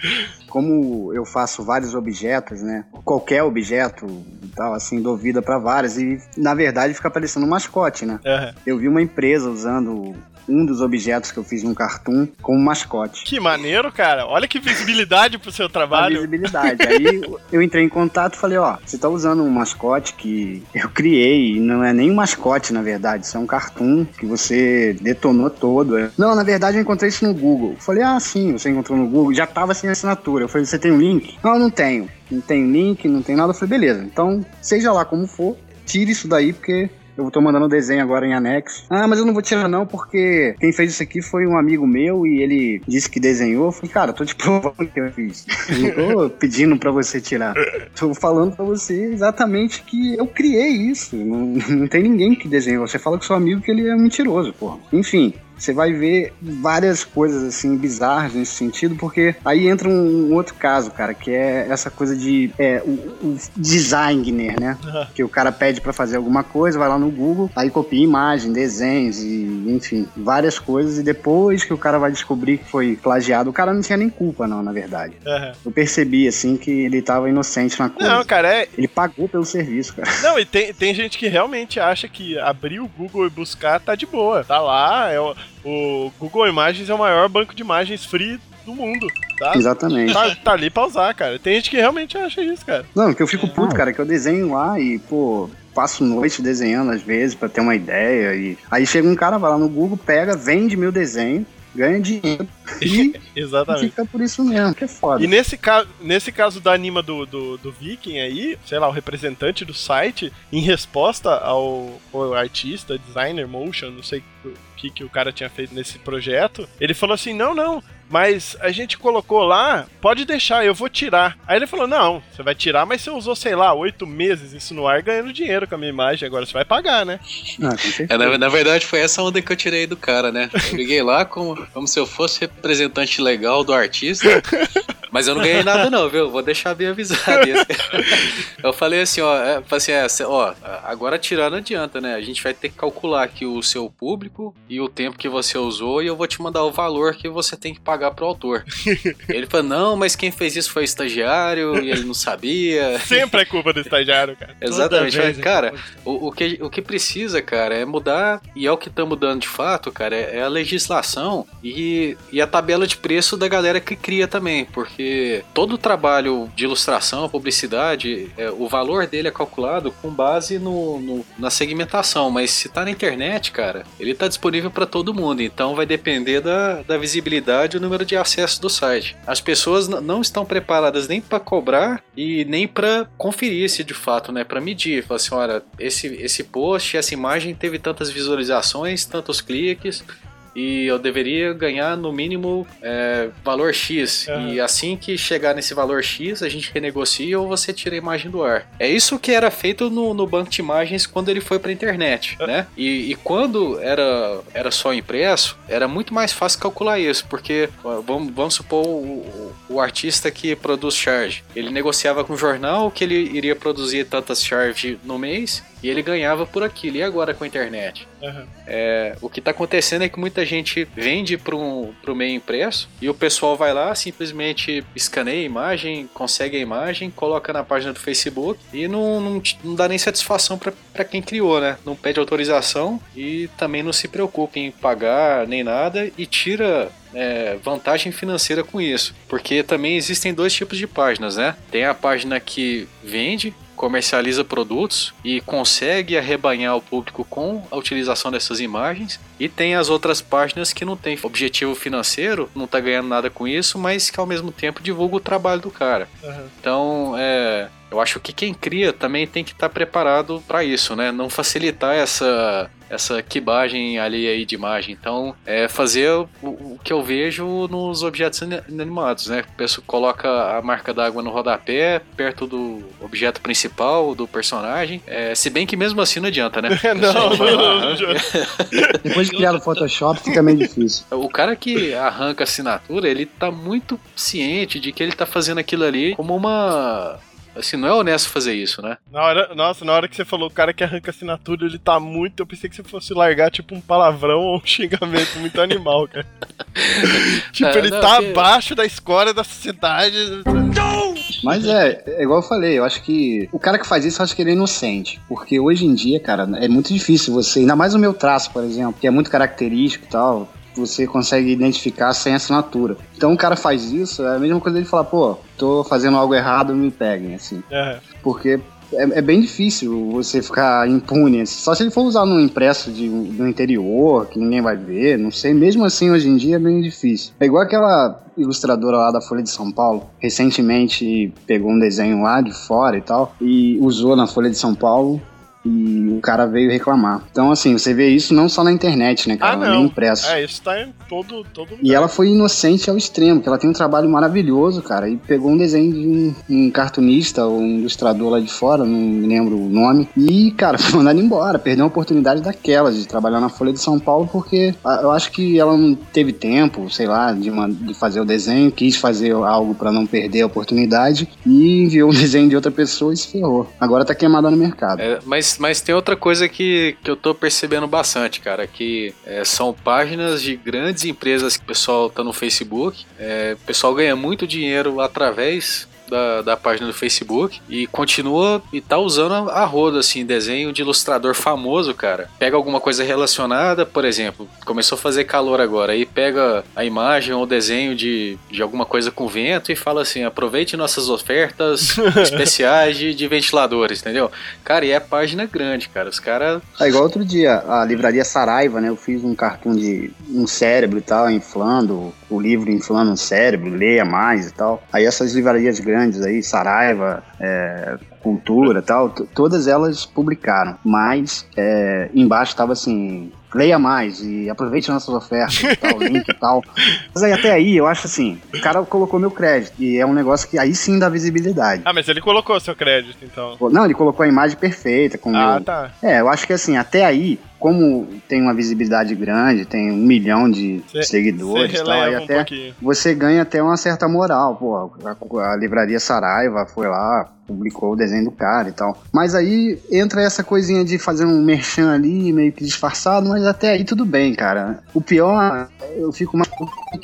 E: Como eu faço vários objetos, né? Qualquer objeto e tal, assim, dou vida pra vários. E na verdade fica parecendo um mascote, né?
A: É.
E: Eu vi uma empresa usando um dos objetos que eu fiz num cartoon como mascote.
A: Que maneiro, cara. Olha que visibilidade pro seu
E: A
A: trabalho.
E: visibilidade. <laughs> Aí eu entrei em contato e falei, ó, você tá usando um mascote que eu criei, não é nem um mascote, na verdade, isso é um cartoon que você detonou todo. Não, na verdade eu encontrei isso no Google. Eu falei, ah, sim, você encontrou no Google, já tava sem assinatura. Eu falei, você tem um link? Não, eu não tenho. Não tem link, não tem nada. Eu falei, beleza, então, seja lá como for, tire isso daí, porque eu tô mandando o desenho agora em anexo. Ah, mas eu não vou tirar não, porque quem fez isso aqui foi um amigo meu e ele disse que desenhou. Eu falei, cara, eu tô te provando <laughs> que eu fiz. Não tô <laughs> pedindo pra você tirar. Tô falando pra você exatamente que eu criei isso. Não, <laughs> não tem ninguém que desenhou. Você fala com seu amigo que ele é mentiroso, porra. Enfim. Você vai ver várias coisas assim bizarras nesse sentido, porque aí entra um, um outro caso, cara, que é essa coisa de é, o, o designer, né? que o cara pede pra fazer alguma coisa, vai lá no Google, aí copia imagem, desenhos e, enfim, várias coisas. E depois que o cara vai descobrir que foi plagiado, o cara não tinha nem culpa, não, na verdade.
A: Aham.
E: Eu percebi, assim, que ele tava inocente na coisa.
A: Não, cara, é,
E: Ele pagou pelo serviço, cara.
A: Não, e tem, tem gente que realmente acha que abrir o Google e buscar tá de boa. Tá lá, é o, o Google Imagens é o maior banco de imagens free do mundo. Tá,
E: Exatamente.
A: tá, tá ali pra usar, cara. Tem gente que realmente acha isso, cara.
E: Não, que eu fico puto, cara, que eu desenho lá e, pô, passo noite desenhando às vezes pra ter uma ideia. E aí chega um cara, vai lá no Google, pega, vende meu desenho, ganha dinheiro <laughs> e
A: Exatamente.
E: fica por isso mesmo, que é foda.
A: E nesse, ca nesse caso da anima do, do, do Viking aí, sei lá, o representante do site, em resposta ao, ao artista, designer, motion, não sei o que, que o cara tinha feito nesse projeto, ele falou assim: não, não. Mas a gente colocou lá, pode deixar, eu vou tirar. Aí ele falou: Não, você vai tirar, mas você usou, sei lá, oito meses isso no ar ganhando dinheiro com a minha imagem. Agora você vai pagar, né?
E: Ah, com certeza.
D: É, na, na verdade, foi essa onda que eu tirei do cara, né? Eu liguei lá como, como se eu fosse representante legal do artista. <laughs> Mas eu não ganhei nada, não, viu? Vou deixar bem avisado. isso. <laughs> Eu falei assim, ó, é, falei assim, é, ó, agora tirar não adianta, né? A gente vai ter que calcular aqui o seu público e o tempo que você usou e eu vou te mandar o valor que você tem que pagar pro autor. <laughs> Ele falou, não, mas quem fez isso foi o estagiário e ele não sabia.
A: Sempre é culpa do estagiário, cara. <laughs>
D: Exatamente. Cara,
C: então,
D: o, o, que, o que precisa, cara, é mudar, e é o que tá mudando de fato, cara, é, é a legislação e, e a tabela de preço da galera que cria também, porque todo o trabalho de ilustração, publicidade, é, o valor dele é calculado com base no, no- na segmentação, mas se tá na internet, cara, ele tá disponível para todo mundo, então vai depender da, da visibilidade e o número de acessos do site. As pessoas não estão preparadas nem para cobrar e nem para conferir se de fato, né, para medir, falar assim, olha, esse esse post, essa imagem teve tantas visualizações, tantos cliques, e eu deveria ganhar no mínimo é, valor X.
A: Aham.
D: E assim que chegar nesse valor X, a gente renegocia ou você tira a imagem do ar. É isso que era feito no, no banco de imagens quando ele foi pra internet, né? E, e quando era, era só impresso, era muito mais fácil calcular isso, porque vamos, vamos supor o, o- o artista que produz charge. Ele negociava com o jornal que ele iria produzir tantas charge no mês e ele ganhava por aquilo. E agora com a internet?
A: Aham.
D: É, o que está acontecendo é que muita gente vende para o meio impresso e o pessoal vai lá, simplesmente escaneia a imagem, consegue a imagem, coloca na página do Facebook e não, não, não dá nem satisfação para quem criou, né? Não pede autorização e também não se preocupa em pagar nem nada e tira é, vantagem financeira com isso. Porque também existem dois tipos de páginas, né? Tem a página que vende comercializa produtos e consegue arrebanhar o público com a utilização dessas imagens. E tem as outras páginas que não tem objetivo financeiro, não tá ganhando nada com isso, mas que ao mesmo tempo divulga o trabalho do cara.
A: Aham.
D: Então, é, eu acho que quem cria também tem que estar preparado para isso, né? Não facilitar essa essa quibagem ali aí de imagem. Então, é fazer o, o que eu vejo nos objetos ina- inanimados, né? A pessoa coloca a marca d'água no rodapé, perto do objeto principal, do personagem. É, se bem que mesmo assim não adianta, né? <laughs>
A: Não,
D: lá,
A: não,
D: arranca. <laughs>
E: Depois de criar o Photoshop fica meio difícil.
D: O cara que arranca a assinatura, ele tá muito ciente de que ele tá fazendo aquilo ali como uma. Assim, não é honesto fazer isso, né?
A: Na hora, nossa, na hora que você falou o cara que arranca assinatura, ele tá muito. Eu pensei que você fosse largar tipo um palavrão ou um <laughs> xingamento muito animal, cara. <laughs> tipo,
D: É,
A: ele
D: não,
A: tá
D: que-
A: abaixo da escória da sociedade.
E: Mas é, é igual eu falei, eu acho que o cara que faz isso, eu acho que ele é inocente. Porque hoje em dia, cara, é muito difícil você, ainda mais o meu traço, por exemplo, que é muito característico e tal, você consegue identificar sem assinatura. Então o cara faz isso, é a mesma coisa dele falar, pô, tô fazendo algo errado, me peguem, assim.
A: É.
E: Porque é, é bem difícil você ficar impune. assim. Só se ele for usar no impresso de, no interior, que ninguém vai ver, não sei. Mesmo assim, hoje em dia é bem difícil. É igual aquela ilustradora lá da Folha de São Paulo, recentemente pegou um desenho lá de fora e tal, e usou na Folha de São Paulo. E o cara veio reclamar. Então, assim, você vê isso não só na internet, né, cara?
A: Ah,
E: Nem
A: não.
E: impresso.
A: É, isso tá em todo. todo
E: E ela foi inocente ao extremo, que ela tem um trabalho maravilhoso, cara. E pegou um desenho de um, um cartunista ou um ilustrador lá de fora, não me lembro o nome. E, cara, <laughs> foi mandado embora. Perdeu uma oportunidade daquela de trabalhar na Folha de São Paulo, porque ah, eu acho que ela não teve tempo, sei lá, de, man- de fazer o desenho, quis fazer algo pra não perder a oportunidade e enviou um <laughs> desenho de outra pessoa e se ferrou. Agora tá queimada no mercado.
D: É, mas, mas tem outra coisa que, que eu tô percebendo bastante, cara, que é, são páginas de grandes empresas que o pessoal tá no Facebook. É, o pessoal ganha muito dinheiro através da, da página do Facebook e continua e tá usando a, roda, assim, desenho de ilustrador famoso, cara. Pega alguma coisa relacionada, por exemplo, começou a fazer calor agora, aí pega a imagem ou desenho de, de alguma coisa com vento e fala assim: aproveite nossas ofertas <laughs> especiais de, de ventiladores, entendeu? Cara, e é página grande, cara. Os caras.
E: É igual outro dia, a livraria Saraiva, né? Eu fiz um cartoon de um cérebro e tal, inflando, o livro inflando o cérebro, leia mais e tal. Aí essas livrarias grandes aí, Saraiva, é, Cultura e tal, todas elas publicaram. Mas é, embaixo tava assim. Leia mais e aproveite nossas ofertas e tal, link e tal. <laughs> Mas aí até aí eu acho assim, o cara colocou meu crédito. E é um negócio que aí sim dá visibilidade.
A: Ah, mas ele colocou seu crédito, então.
E: Não, ele colocou a imagem perfeita com
A: Ah,
E: meu,
A: tá.
E: é, eu acho que assim, até aí, como tem uma visibilidade grande, tem um milhão de
A: Cê-
E: seguidores
A: Você
E: e tal,
A: um
E: até
A: pouquinho.
E: você ganha até uma certa moral, pô. A, a livraria Saraiva foi lá, publicou o desenho do cara e tal. Mas aí entra essa coisinha de fazer um merchan ali, meio que disfarçado, mas até aí tudo bem, cara. O pior, eu fico mais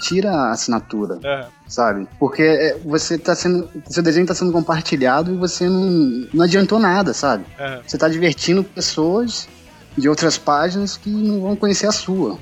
E: tira a assinatura
A: É.
E: sabe? Porque é, você tá sendo. Seu desenho tá sendo compartilhado e você não, não adiantou nada, sabe?
A: É.
E: Você tá divertindo pessoas de outras páginas que não vão conhecer a sua.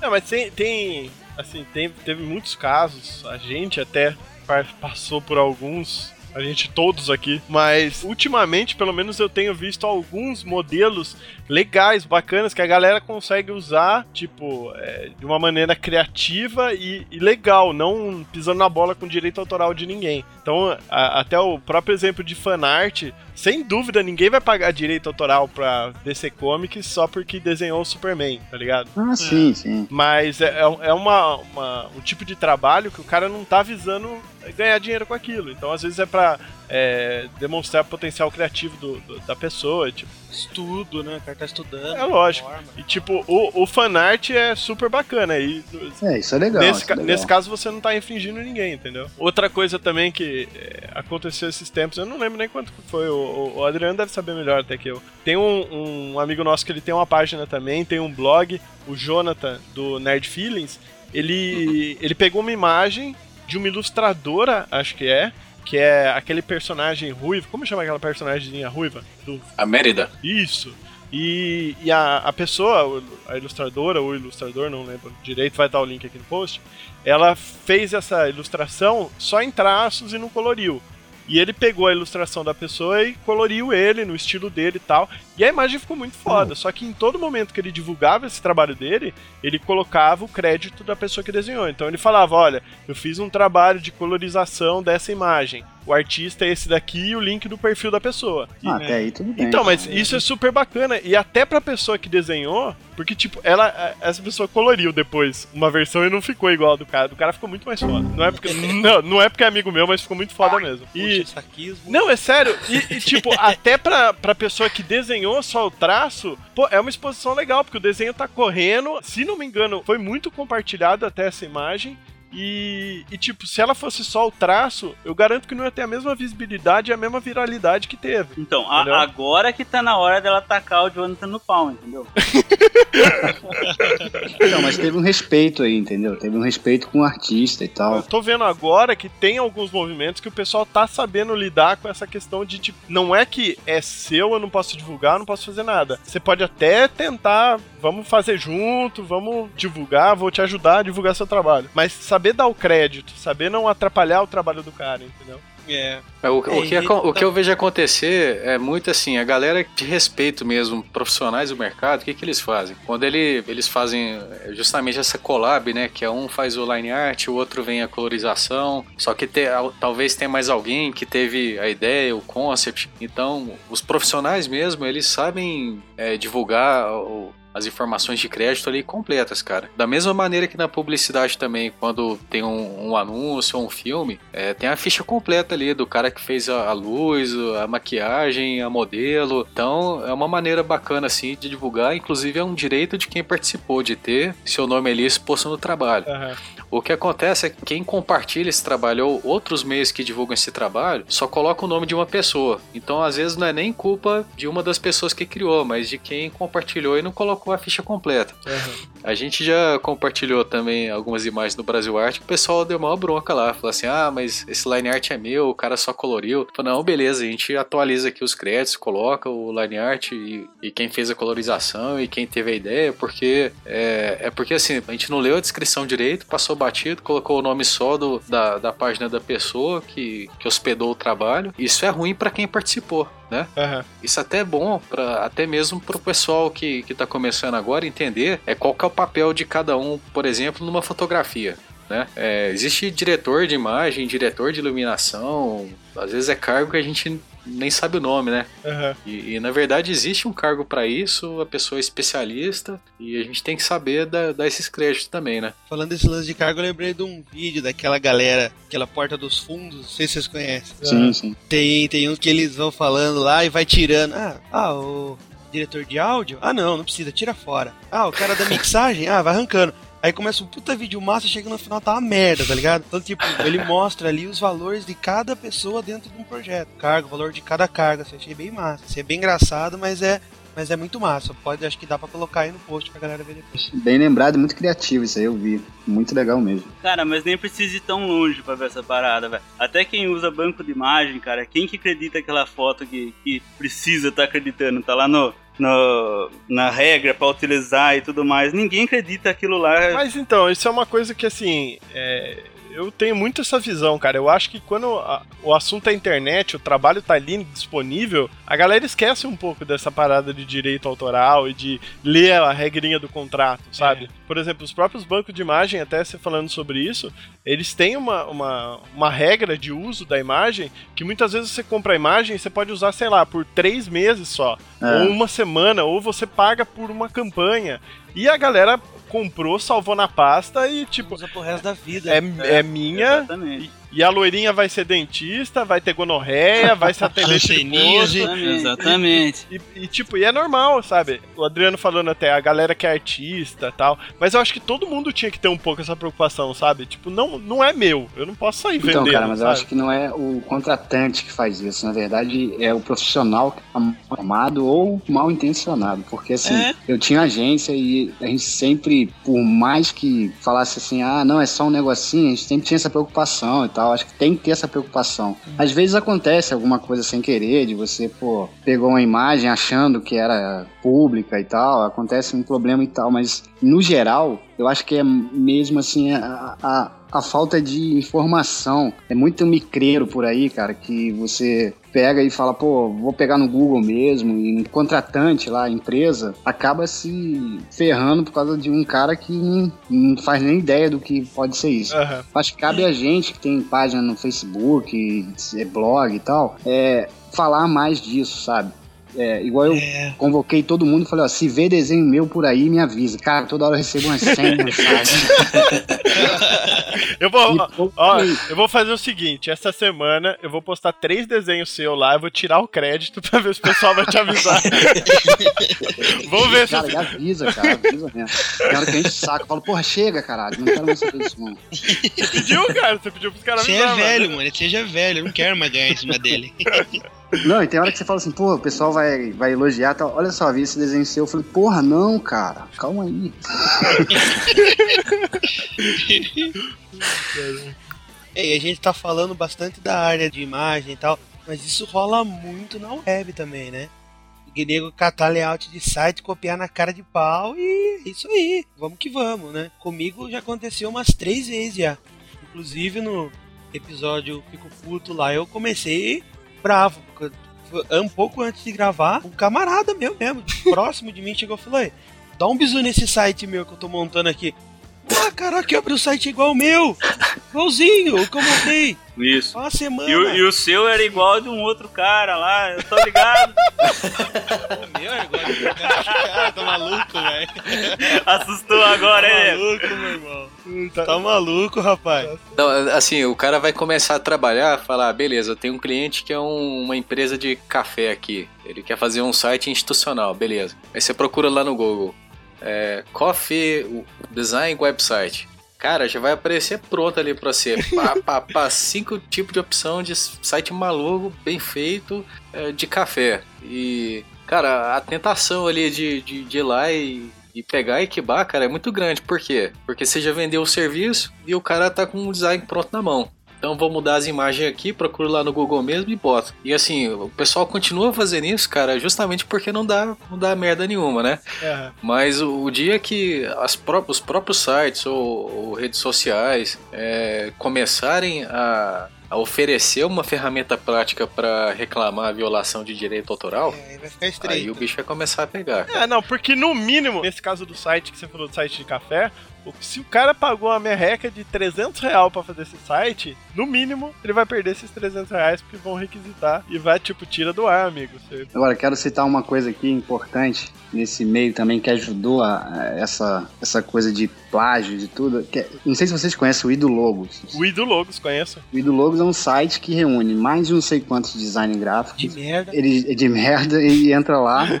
A: Não, mas tem, tem assim, tem, teve muitos casos, a gente até pa- passou por alguns A gente todos aqui. Mas ultimamente, pelo menos eu tenho visto alguns modelos legais, bacanas, que a galera consegue usar, tipo, é, de uma maneira criativa e, e, legal, não pisando na bola com direito autoral de ninguém. Então, a, até o próprio exemplo de fanart, sem dúvida, ninguém vai pagar direito autoral pra DC Comics só porque desenhou o Superman, tá ligado?
E: Ah, sim, sim.
A: Mas é, é uma, uma, um tipo de trabalho que o cara não tá visando ganhar dinheiro com aquilo. Então, às vezes, é pra é, demonstrar o potencial criativo do, do, da pessoa. Tipo,
C: Estudo, né? O cara tá estudando.
A: É lógico. E tipo, o, o fanart é super bacana. E,
E: é, isso é legal.
A: Nesse,
E: isso é legal.
A: nesse caso você não tá infringindo ninguém, entendeu? Outra coisa também que é, aconteceu esses tempos, eu não lembro nem quanto foi. O, o Adriano deve saber melhor até que eu. Tem um, um amigo nosso que ele tem uma página também, tem um blog, o Jonathan, do Nerd Feelings. Ele, ele pegou uma imagem de uma ilustradora, acho que é, que é aquele personagem ruivo. Como chama aquela personagem ruiva? Do...
D: A Mérida.
A: Isso. E, e a, a pessoa, a ilustradora ou ilustrador, não lembro direito, vai estar o link aqui no post. Ela fez essa ilustração só em traços e não coloriu. E ele pegou a ilustração da pessoa e coloriu ele no estilo dele e tal. E a imagem ficou muito foda. Só que em todo momento que ele divulgava esse trabalho dele, ele colocava o crédito da pessoa que desenhou. Então ele falava: Olha, eu fiz um trabalho de colorização dessa imagem. O artista é esse daqui e o link do perfil da pessoa.
E: Ah, até aí tudo bem.
A: Então, mas isso é super bacana. E até pra pessoa que desenhou, porque, tipo, ela, essa pessoa coloriu depois uma versão e não ficou igual a do cara. Do cara ficou muito mais foda. Não é porque, <laughs> não, não é porque é amigo meu, mas ficou muito foda mesmo. E, não, é sério. E, e tipo, <laughs> até pra, pra pessoa que desenhou só o traço, pô, é uma exposição legal, porque o desenho tá correndo. Se não me engano, foi muito compartilhado até essa imagem. E, e, tipo, se ela fosse só o traço, eu garanto que não ia ter a mesma visibilidade e a mesma viralidade que teve.
B: Então, a, agora que tá na hora dela atacar o Jonathan no pau, entendeu? <laughs>
E: não, mas teve um respeito aí, entendeu? Teve um respeito com o artista e tal.
A: Eu tô vendo agora que tem alguns movimentos que o pessoal tá sabendo lidar com essa questão de, tipo, não é que é seu, eu não posso divulgar, eu não posso fazer nada. Você pode até tentar, vamos fazer junto, vamos divulgar, vou te ajudar a divulgar seu trabalho. Mas saber dar o crédito, saber não atrapalhar o trabalho do cara, entendeu?
C: É.
D: é o, o, que, o que eu vejo acontecer é muito assim, a galera de respeito mesmo, profissionais do mercado, o que, que eles fazem? Quando ele, eles fazem justamente essa collab, né? Que é um faz o line art, o outro vem a colorização, só que te, talvez tenha mais alguém que teve a ideia, o concept. Então, os profissionais mesmo, eles sabem é, divulgar o as informações de crédito ali completas, cara. Da mesma maneira que na publicidade também, quando tem um, um anúncio ou um filme, é, tem a ficha completa ali do cara que fez a, a, luz, a maquiagem, a modelo. Então é uma maneira bacana assim de divulgar. Inclusive é um direito de quem participou de ter seu nome ali exposto no trabalho. Uhum. O que acontece é que quem compartilha esse trabalho ou outros meios que divulgam esse trabalho só coloca o nome de uma pessoa. Então às vezes não é nem culpa de uma das pessoas que criou, mas de quem compartilhou e não colocou com a ficha completa. Uhum. A gente já compartilhou também algumas imagens do Brasil Art que o pessoal deu uma bronca lá. Falou assim: ah, mas esse line art é meu, o cara só coloriu. Falei, não, beleza, a gente atualiza aqui os créditos, coloca o line art e, e quem fez a colorização e quem teve a ideia, porque é, é, porque assim, a gente não leu a descrição direito, passou batido, colocou o nome só do, da, da página da pessoa que, que hospedou o trabalho. Isso é ruim para quem participou né? Uhum. Isso até é bom para até mesmo para o pessoal que que está começando agora entender é qual que é o papel de cada um, por exemplo, numa fotografia. Né? É, existe diretor de imagem, diretor de iluminação, às vezes é cargo que a gente nem sabe o nome, né? Uhum. E, e, na verdade existe um cargo para isso, a pessoa é especialista e a gente tem que saber dar, dar esses créditos também, né?
C: Falando desse lance de cargo, eu lembrei de um vídeo daquela galera, aquela porta dos fundos, não sei se vocês conhecem.
E: Sim, sim.
C: Tem, tem uns que eles vão falando lá e vai tirando. Ah, ah o diretor de áudio? Ah, não, não precisa, tira fora. Ah, o cara da mixagem? ah, vai arrancando. Aí começa um puta vídeo massa, chega no final tá uma merda, tá ligado? Então, tipo, <laughs> ele mostra ali os valores de cada pessoa dentro de um projeto. Cargo, valor de cada carga. Assim, achei bem massa. Assim, é bem engraçado, mas é, mas é muito massa. Pode, acho que dá pra colocar aí no post pra galera ver depois.
E: Bem lembrado e muito criativo isso aí, eu vi. Muito legal mesmo.
B: Cara, mas nem precisa ir tão longe pra ver essa parada, velho. Até quem usa banco de imagem, cara, quem que acredita aquela foto que, que precisa tá acreditando? Tá lá no, no, na regra para utilizar e tudo mais. Ninguém acredita aquilo lá.
A: Mas então, isso é uma coisa que assim. É, eu tenho muito essa visão, cara. Eu acho que quando a- o assunto é internet, o trabalho tá ali disponível, a galera esquece um pouco dessa parada de direito autoral e de ler a regrinha do contrato, sabe? Por exemplo, os próprios bancos de imagem, até você falando sobre isso, eles têm uma, uma, uma regra de uso da imagem que muitas vezes você compra a imagem e você pode usar, sei lá, por três meses só,
E: É.
A: ou uma semana, ou você paga por uma campanha. E a galera comprou, salvou na pasta e, tipo,
C: Usa pro resto da vida.
A: é, é minha.
B: Exatamente.
A: E a loirinha vai ser dentista, vai ter gonorreia, vai ser atendente de
C: Hanseníase.
A: posto.
B: Exatamente. Exatamente.
A: E, e, tipo, e é normal, sabe? O Adriano falando até, a galera que é artista tal. Mas eu acho que todo mundo tinha que ter um pouco essa preocupação, sabe? Tipo, não, não é meu. Eu não posso sair
E: Então,
A: vendendo.
E: cara, mas eu
A: sabe?
E: acho que não é o contratante que faz isso. Na verdade, é o profissional que tá mal formado ou mal intencionado. Porque, assim,
C: É.
E: eu tinha agência e a gente sempre, por mais que falasse assim, ah, não, é só um negocinho, a gente sempre tinha essa preocupação e tal. Acho que tem que ter essa preocupação. Às vezes acontece alguma coisa sem querer, de você, pô, pegou uma imagem achando que era pública e tal, acontece um problema e tal, mas no geral, eu acho que é mesmo assim a, a, a falta de informação. É muito micreiro por aí, cara, que você pega e fala, pô, vou pegar no Google mesmo, e um contratante lá, a empresa, acaba se ferrando por causa de um cara que não, não faz nem ideia do que pode ser isso. Acho que cabe a gente que tem página no Facebook, é, blog e tal, é, falar mais disso, sabe? É, igual eu
C: É.
E: convoquei todo mundo e falei, ó, se vê desenho meu por aí, me avisa. Cara, toda hora eu recebo umas 100 <laughs> mensagens.
A: Eu vou. Ó, ó, eu vou fazer o seguinte: essa semana eu vou postar três desenhos seus lá, eu vou tirar o crédito <laughs> pra ver se o pessoal vai te avisar. <laughs> Vamos ver se.
E: Cara, avisa, cara, avisa mesmo. Tem hora que a gente saca, eu falo, porra, chega, caralho, não quero mais saber disso, não.
A: Você pediu, cara? Você pediu pros caras
C: Você é
A: avisar, mano.
C: velho, mano. Você já é velho. Eu não quero mais ganhar em cima dele.
E: Não, e tem hora que você fala assim, pô, o pessoal vai, vai elogiar tal. Olha só, vi esse desenho seu. Eu falei, porra, não, cara, calma aí. <laughs>
C: É, e a gente tá falando bastante da área de imagem e tal, mas isso rola muito na web também, né? O nego catar layout de site, copiar na cara de pau e é isso aí, vamos que vamos, né? Comigo já aconteceu umas três vezes já. Inclusive no episódio Fico Puto lá, eu comecei bravo, um pouco antes de gravar, um camarada meu mesmo, próximo de mim, chegou e falou: "Ei, dá um bisu nesse site meu que eu tô montando aqui. Ah, caraca, eu abri o site igual o meu! Igualzinho, o que eu montei!
B: Isso.
C: Uma semana!
B: E o, e o seu era igual de um outro cara lá, eu tô ligado. <laughs>
C: O meu é igual de um cara, tá maluco, velho?
B: Assustou agora,
C: Tá
B: hein?
C: maluco, meu irmão? Tá maluco, rapaz?
D: Não, assim, o cara vai começar a trabalhar, falar, beleza, eu tenho um cliente que é um- uma empresa de café aqui. Ele quer fazer um site institucional, beleza. Aí você procura lá no Google. É, coffee Design Website. Cara, já vai aparecer pronto ali pra você. <laughs> Pá, pá, pá, cinco tipos de opção de site maluco, bem feito, é, de café. E, cara, a tentação ali de, de, de ir lá e, e pegar e quebar, cara, é muito grande. Por quê? Porque você já vendeu o serviço e o cara tá com o design pronto na mão. Então vou mudar as imagens aqui, procuro lá no Google mesmo e boto. E assim, o pessoal continua fazendo isso, cara, justamente porque não dá, não dá merda nenhuma, né?
A: Aham.
D: Mas o, o dia que as pró- os próprios sites ou, ou redes sociais é, começarem a, a oferecer uma ferramenta prática para reclamar a violação de direito autoral,
C: É, aí vai ficar
D: aí
C: estreito.
D: o bicho vai começar a pegar.
A: É, não, porque no mínimo, nesse caso do site que você falou do site de café, se o cara pagou uma merreca de 300 reais pra fazer esse site, no mínimo ele vai perder esses 300 reais porque vão requisitar e vai, tipo, tira do ar, amigo. Você...
E: Agora, quero citar uma coisa aqui importante nesse meio também que ajudou a, a essa, essa coisa de plágio, de tudo. que é- não sei se vocês conhecem o Ido Logos.
A: O Ido Logos, conheço.
E: O Ido Logos é um site que reúne mais de não sei quantos design gráficos.
C: De merda.
E: Ele é de merda e entra lá. <laughs>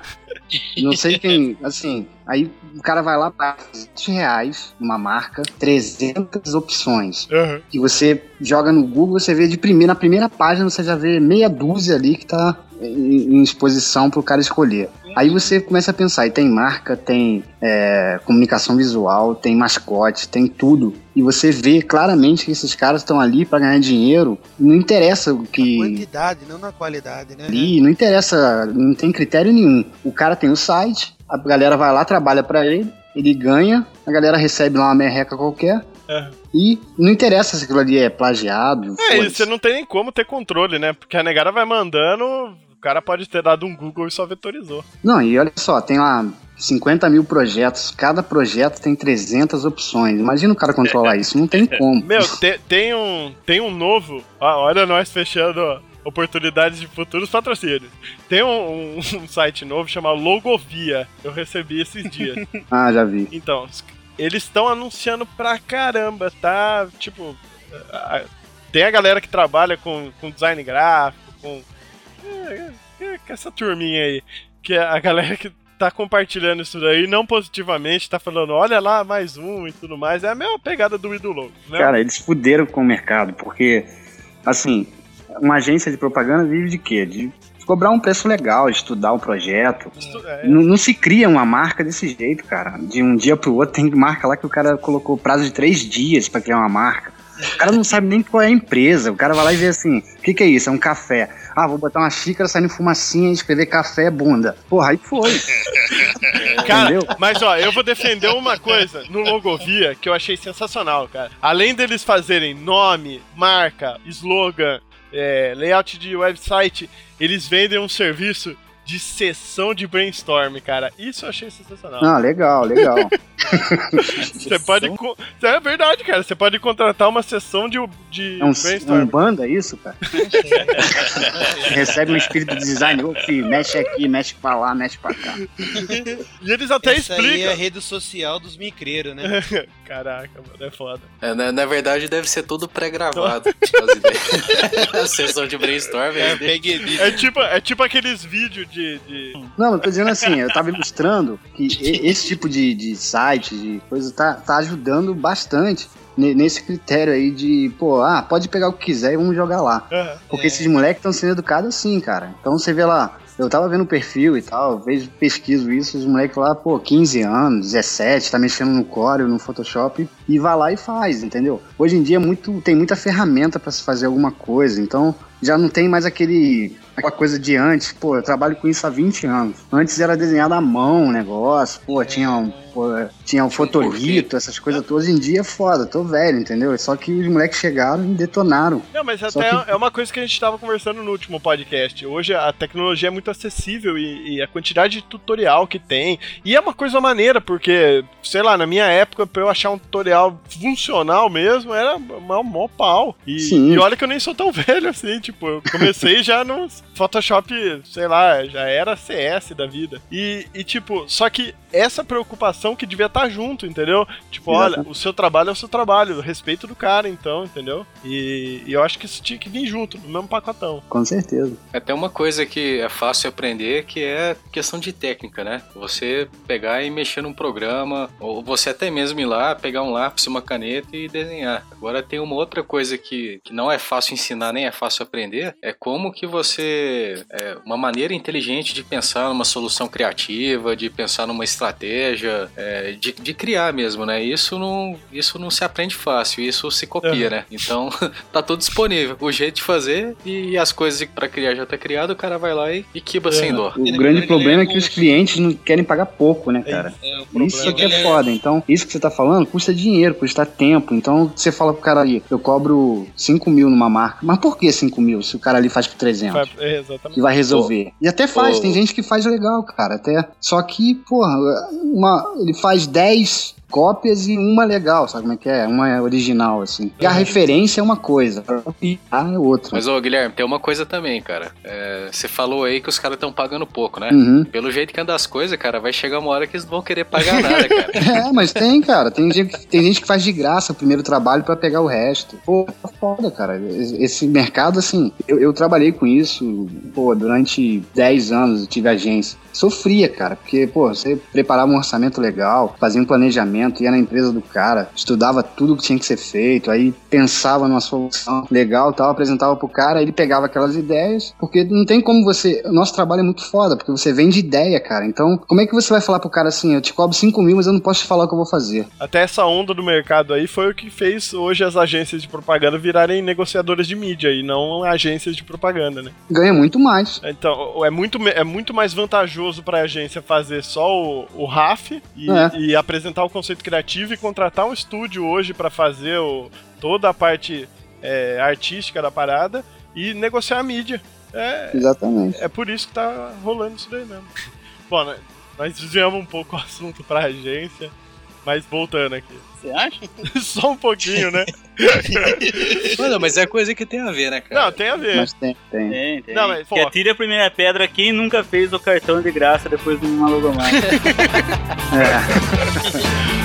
E: Não sei quem, assim, aí o cara vai lá paga 20 reais uma marca, 300 opções.
A: Aham.
E: Que você joga no Google, você vê de primeira, na primeira página você já vê meia dúzia ali que tá em, em exposição pro cara escolher. Aí você começa a pensar, e tem marca, tem é, comunicação visual, tem mascote, tem tudo. E você vê claramente que esses caras estão ali para ganhar dinheiro. Não interessa o
C: Na
E: que
C: quantidade, não na qualidade, né?
E: ali, não interessa, não tem critério nenhum. O cara tem o site, a galera vai lá, trabalha pra ele, ele ganha, a galera recebe lá uma merreca qualquer
A: É.
E: E não interessa se aquilo ali é plagiado.
A: É, e você não tem nem como ter controle, né? Porque a negada vai mandando, o cara pode ter dado um Google e só vetorizou.
E: Não, e olha só, tem lá 50 mil projetos, cada projeto tem 300 opções. Imagina o cara controlar isso, não tem <laughs> como.
A: Meu, te- tem um, tem um novo. ó, olha nós fechando oportunidades de futuros patrocínios. Tem um, um- <laughs> um site novo chamado Logovia. Eu recebi esses dias. <laughs>
E: Ah, já vi.
A: Então, eles estão anunciando pra caramba, tá? Tipo, a- tem a galera que trabalha com, com design gráfico, com. É, é, com essa turminha aí. Que é a galera que tá compartilhando isso daí, não positivamente, tá falando, olha lá, mais um e tudo mais. É a mesma pegada do Idolo, né?
E: Cara, eles fuderam com o mercado, porque, assim, uma agência de propaganda vive de quê? De cobrar um preço legal, estudar o projeto.
A: Isto- é,
E: Não, não se cria uma marca desse jeito, cara. De um dia pro outro tem marca lá que o cara colocou prazo de três dias pra criar uma marca. O cara não sabe nem qual é a empresa. O cara vai lá e vê assim: o que, que é isso? É um café. Ah, vou botar uma xícara saindo fumacinha e escrever café bunda. Porra, aí foi. <laughs>
A: Cara,
E: Entendeu?
A: mas ó, eu vou defender uma coisa no Logovia que eu achei sensacional, cara. Além deles fazerem nome, marca, slogan, é, layout de website, eles vendem um serviço de sessão de brainstorm, cara. Isso eu achei sensacional.
E: Ah, legal, legal. <laughs>
A: Você pode. É verdade, cara. Você pode contratar uma sessão de, de
E: É um,
A: brainstorm.
E: um banda isso, cara? <laughs> Recebe um espírito de design, ô filho, mexe aqui, mexe pra lá, mexe pra cá.
A: E eles até
C: Essa aí é a
A: explicam.
C: rede social dos micreiros, né? <laughs>
A: Caraca, mano, é foda.
D: É, na, na verdade, deve ser tudo pré-gravado. A sessão de brainstorm.
C: É,
D: é,
C: peguei
A: É tipo, é tipo aqueles vídeos de. De...
E: Não, eu tô dizendo assim, eu tava ilustrando que esse tipo de, de site, de coisa, tá, tá ajudando bastante ne- nesse critério aí de, pô, ah, pode pegar o que quiser e vamos jogar lá. Porque
C: É.
E: esses moleques estão sendo educados assim, cara. Então você vê lá, eu tava vendo o perfil e tal, vejo, pesquiso isso, os moleques lá, pô, 15 anos, 17, tá mexendo no Corel, no Photoshop, e vai lá e faz, entendeu? Hoje em dia é muito, tem muita ferramenta pra se fazer alguma coisa, então já não tem mais aquele aquela coisa de antes, pô, eu trabalho com isso há 20 anos. Antes era desenhado à mão o negócio, pô, tinha um, pô, tinha um fotolito, essas coisas todas. Hoje em dia é foda, tô velho, entendeu? Só que os moleques chegaram e detonaram.
A: Não, mas
E: Só
A: até
E: que-
A: é uma coisa que a gente tava conversando no último podcast. Hoje a tecnologia é muito acessível e, e a quantidade de tutorial que tem. E é uma coisa maneira, porque, sei lá, na minha época, pra eu achar um tutorial funcional mesmo, era mó, mó pau. E,
E: Sim.
A: e olha que eu nem sou tão <laughs> velho assim, tipo, eu comecei já no Photoshop, sei lá, já era CS da vida. E, e tipo, só que essa preocupação que devia estar junto, entendeu? Tipo, olha,
E: Exato.
A: o seu trabalho é o seu trabalho, o respeito do cara, então, entendeu? E, e eu acho que isso tinha que vir junto, no mesmo pacotão.
E: Com certeza.
D: Até uma coisa que é fácil aprender, que é questão de técnica, né? Você pegar e mexer num programa, ou você até mesmo ir lá, pegar um lápis, uma caneta e desenhar. Agora tem uma outra coisa que, que não é fácil ensinar, nem é fácil aprender, é como que você... É, uma maneira inteligente de pensar numa solução criativa, de pensar numa estratégia, é, de, de criar mesmo, né? Isso não, isso não se aprende fácil, isso se copia,
A: Uhum.
D: né? Então, <laughs> tá tudo disponível. O jeito de fazer e as coisas pra criar já tá criado, o cara vai lá e, e quiba sem dó.
E: O
C: Ele-
E: grande
C: ele
E: problema é que os clientes não querem pagar pouco, né, cara?
C: É o problema.
E: Isso que é foda. Então, isso que você tá falando custa dinheiro, custa tempo. Então, você fala pro cara ali, eu cobro 5 mil numa marca. Mas por que 5 mil se o cara ali faz por 300?
A: Vai- é, exatamente.
E: vai resolver. E até faz,
D: Ô.
E: tem gente que faz legal, cara. Até. Só que, porra, uma, ele faz 10 cópias e uma legal, sabe como é que é? Uma é original, assim. E a referência é uma coisa, copiar é outra.
D: Mas, ô, Guilherme, tem uma coisa também, cara. É, você falou aí que os caras estão pagando pouco, né?
E: Uhum.
D: Pelo jeito que anda as coisas, cara, vai chegar uma hora que eles não vão querer pagar nada, <laughs> cara.
E: É, mas tem, cara. Tem gente, tem gente que faz de graça o primeiro trabalho pra pegar o resto. Pô, tá foda, cara. Esse mercado, assim, eu, eu trabalhei com isso, pô, durante 10 anos eu tive agência. Sofria, cara, porque, pô, você preparava um orçamento legal, fazia um planejamento, ia na empresa do cara, estudava tudo que tinha que ser feito, aí pensava numa solução legal tal, apresentava pro cara, aí ele pegava aquelas ideias, porque não tem como você. O nosso trabalho é muito foda, porque você vende ideia, cara. Então, como é que você vai falar pro cara assim, eu te cobro 5 mil, mas eu não posso te falar o que eu vou fazer?
A: Até essa onda do mercado aí foi o que fez hoje as agências de propaganda virarem negociadoras de mídia e não agências de propaganda, né?
E: Ganha muito mais.
A: Então, é muito, é muito mais vantajoso pra agência fazer só o, o RAF e,
E: É.
A: e apresentar o conceito conceito criativo e contratar um estúdio hoje pra fazer o, toda a parte é, artística da parada e negociar a mídia. É,
E: Exatamente.
A: é por isso que tá rolando isso daí mesmo. <laughs> Bom, né, nós desviamos um pouco o assunto pra agência, mas voltando aqui.
B: Você acha? <laughs>
A: Só um pouquinho, né? <laughs>
D: Mano, mas é coisa que tem a ver, né, cara?
A: Não, tem a ver.
E: Mas tem, tem.
B: Tem, tem.
A: Não, mas,
B: que atire a primeira pedra quem nunca fez o cartão de graça depois de uma logomarca.
E: É.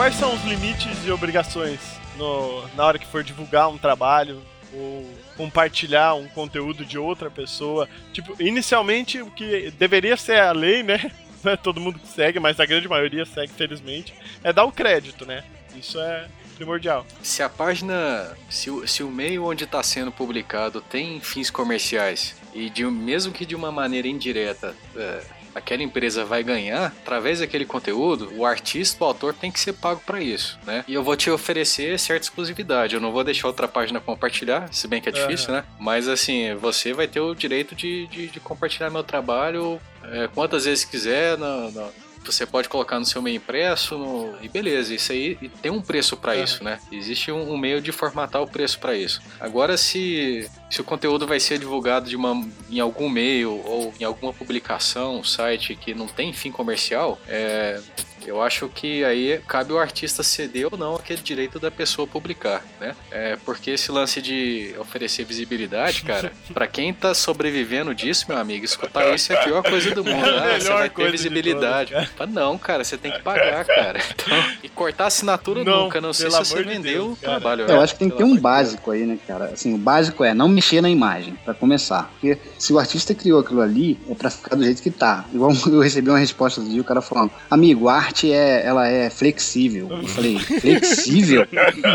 A: quais são os limites e obrigações no- na hora que for divulgar um trabalho ou compartilhar um conteúdo de outra pessoa? Tipo, inicialmente o que deveria ser a lei, né? <laughs> É todo mundo que segue, mas a grande maioria segue, felizmente, é dar o crédito, né? Isso é primordial.
D: Se a página, se o, se o meio onde está sendo publicado tem fins comerciais e de, mesmo que de uma maneira indireta, é, aquela empresa vai ganhar através daquele conteúdo, o artista, o autor tem que ser pago para isso, né? E eu vou te oferecer certa exclusividade. Eu não vou deixar outra página compartilhar, se bem que é difícil, né? Mas assim, você vai ter o direito de, de, de compartilhar meu trabalho é, quantas vezes quiser na- na- você pode colocar no seu meio impresso no- e beleza, isso aí e tem um preço para isso, né? Existe um, um meio de formatar o preço para isso. Agora, se, se o conteúdo vai ser divulgado de uma, em algum meio ou em alguma publicação, site que não tem fim comercial, é, eu acho que aí cabe o artista ceder ou não aquele direito da pessoa publicar, né? É, porque esse lance de oferecer visibilidade, cara, <laughs> pra quem tá sobrevivendo disso, meu amigo, escutar isso é a pior coisa do mundo. <laughs>
A: É
D: Ah, você
A: melhor
D: vai ter visibilidade.
A: todas,
D: Mas não, cara, você tem que pagar, cara. <laughs> Então, e cortar assinatura
A: Não,
D: nunca, não sei se você
A: de
D: vendeu
A: Deus,
D: o trabalho.
E: Eu acho que tem que ter um básico aí, né, cara? Assim, o básico é não mexer na imagem, pra começar. Porque se o artista criou aquilo ali, é pra ficar do jeito que tá. Igual eu recebi uma resposta do dia, o cara falando, amigo, a arte é, ela é flexível. Eu falei, flexível?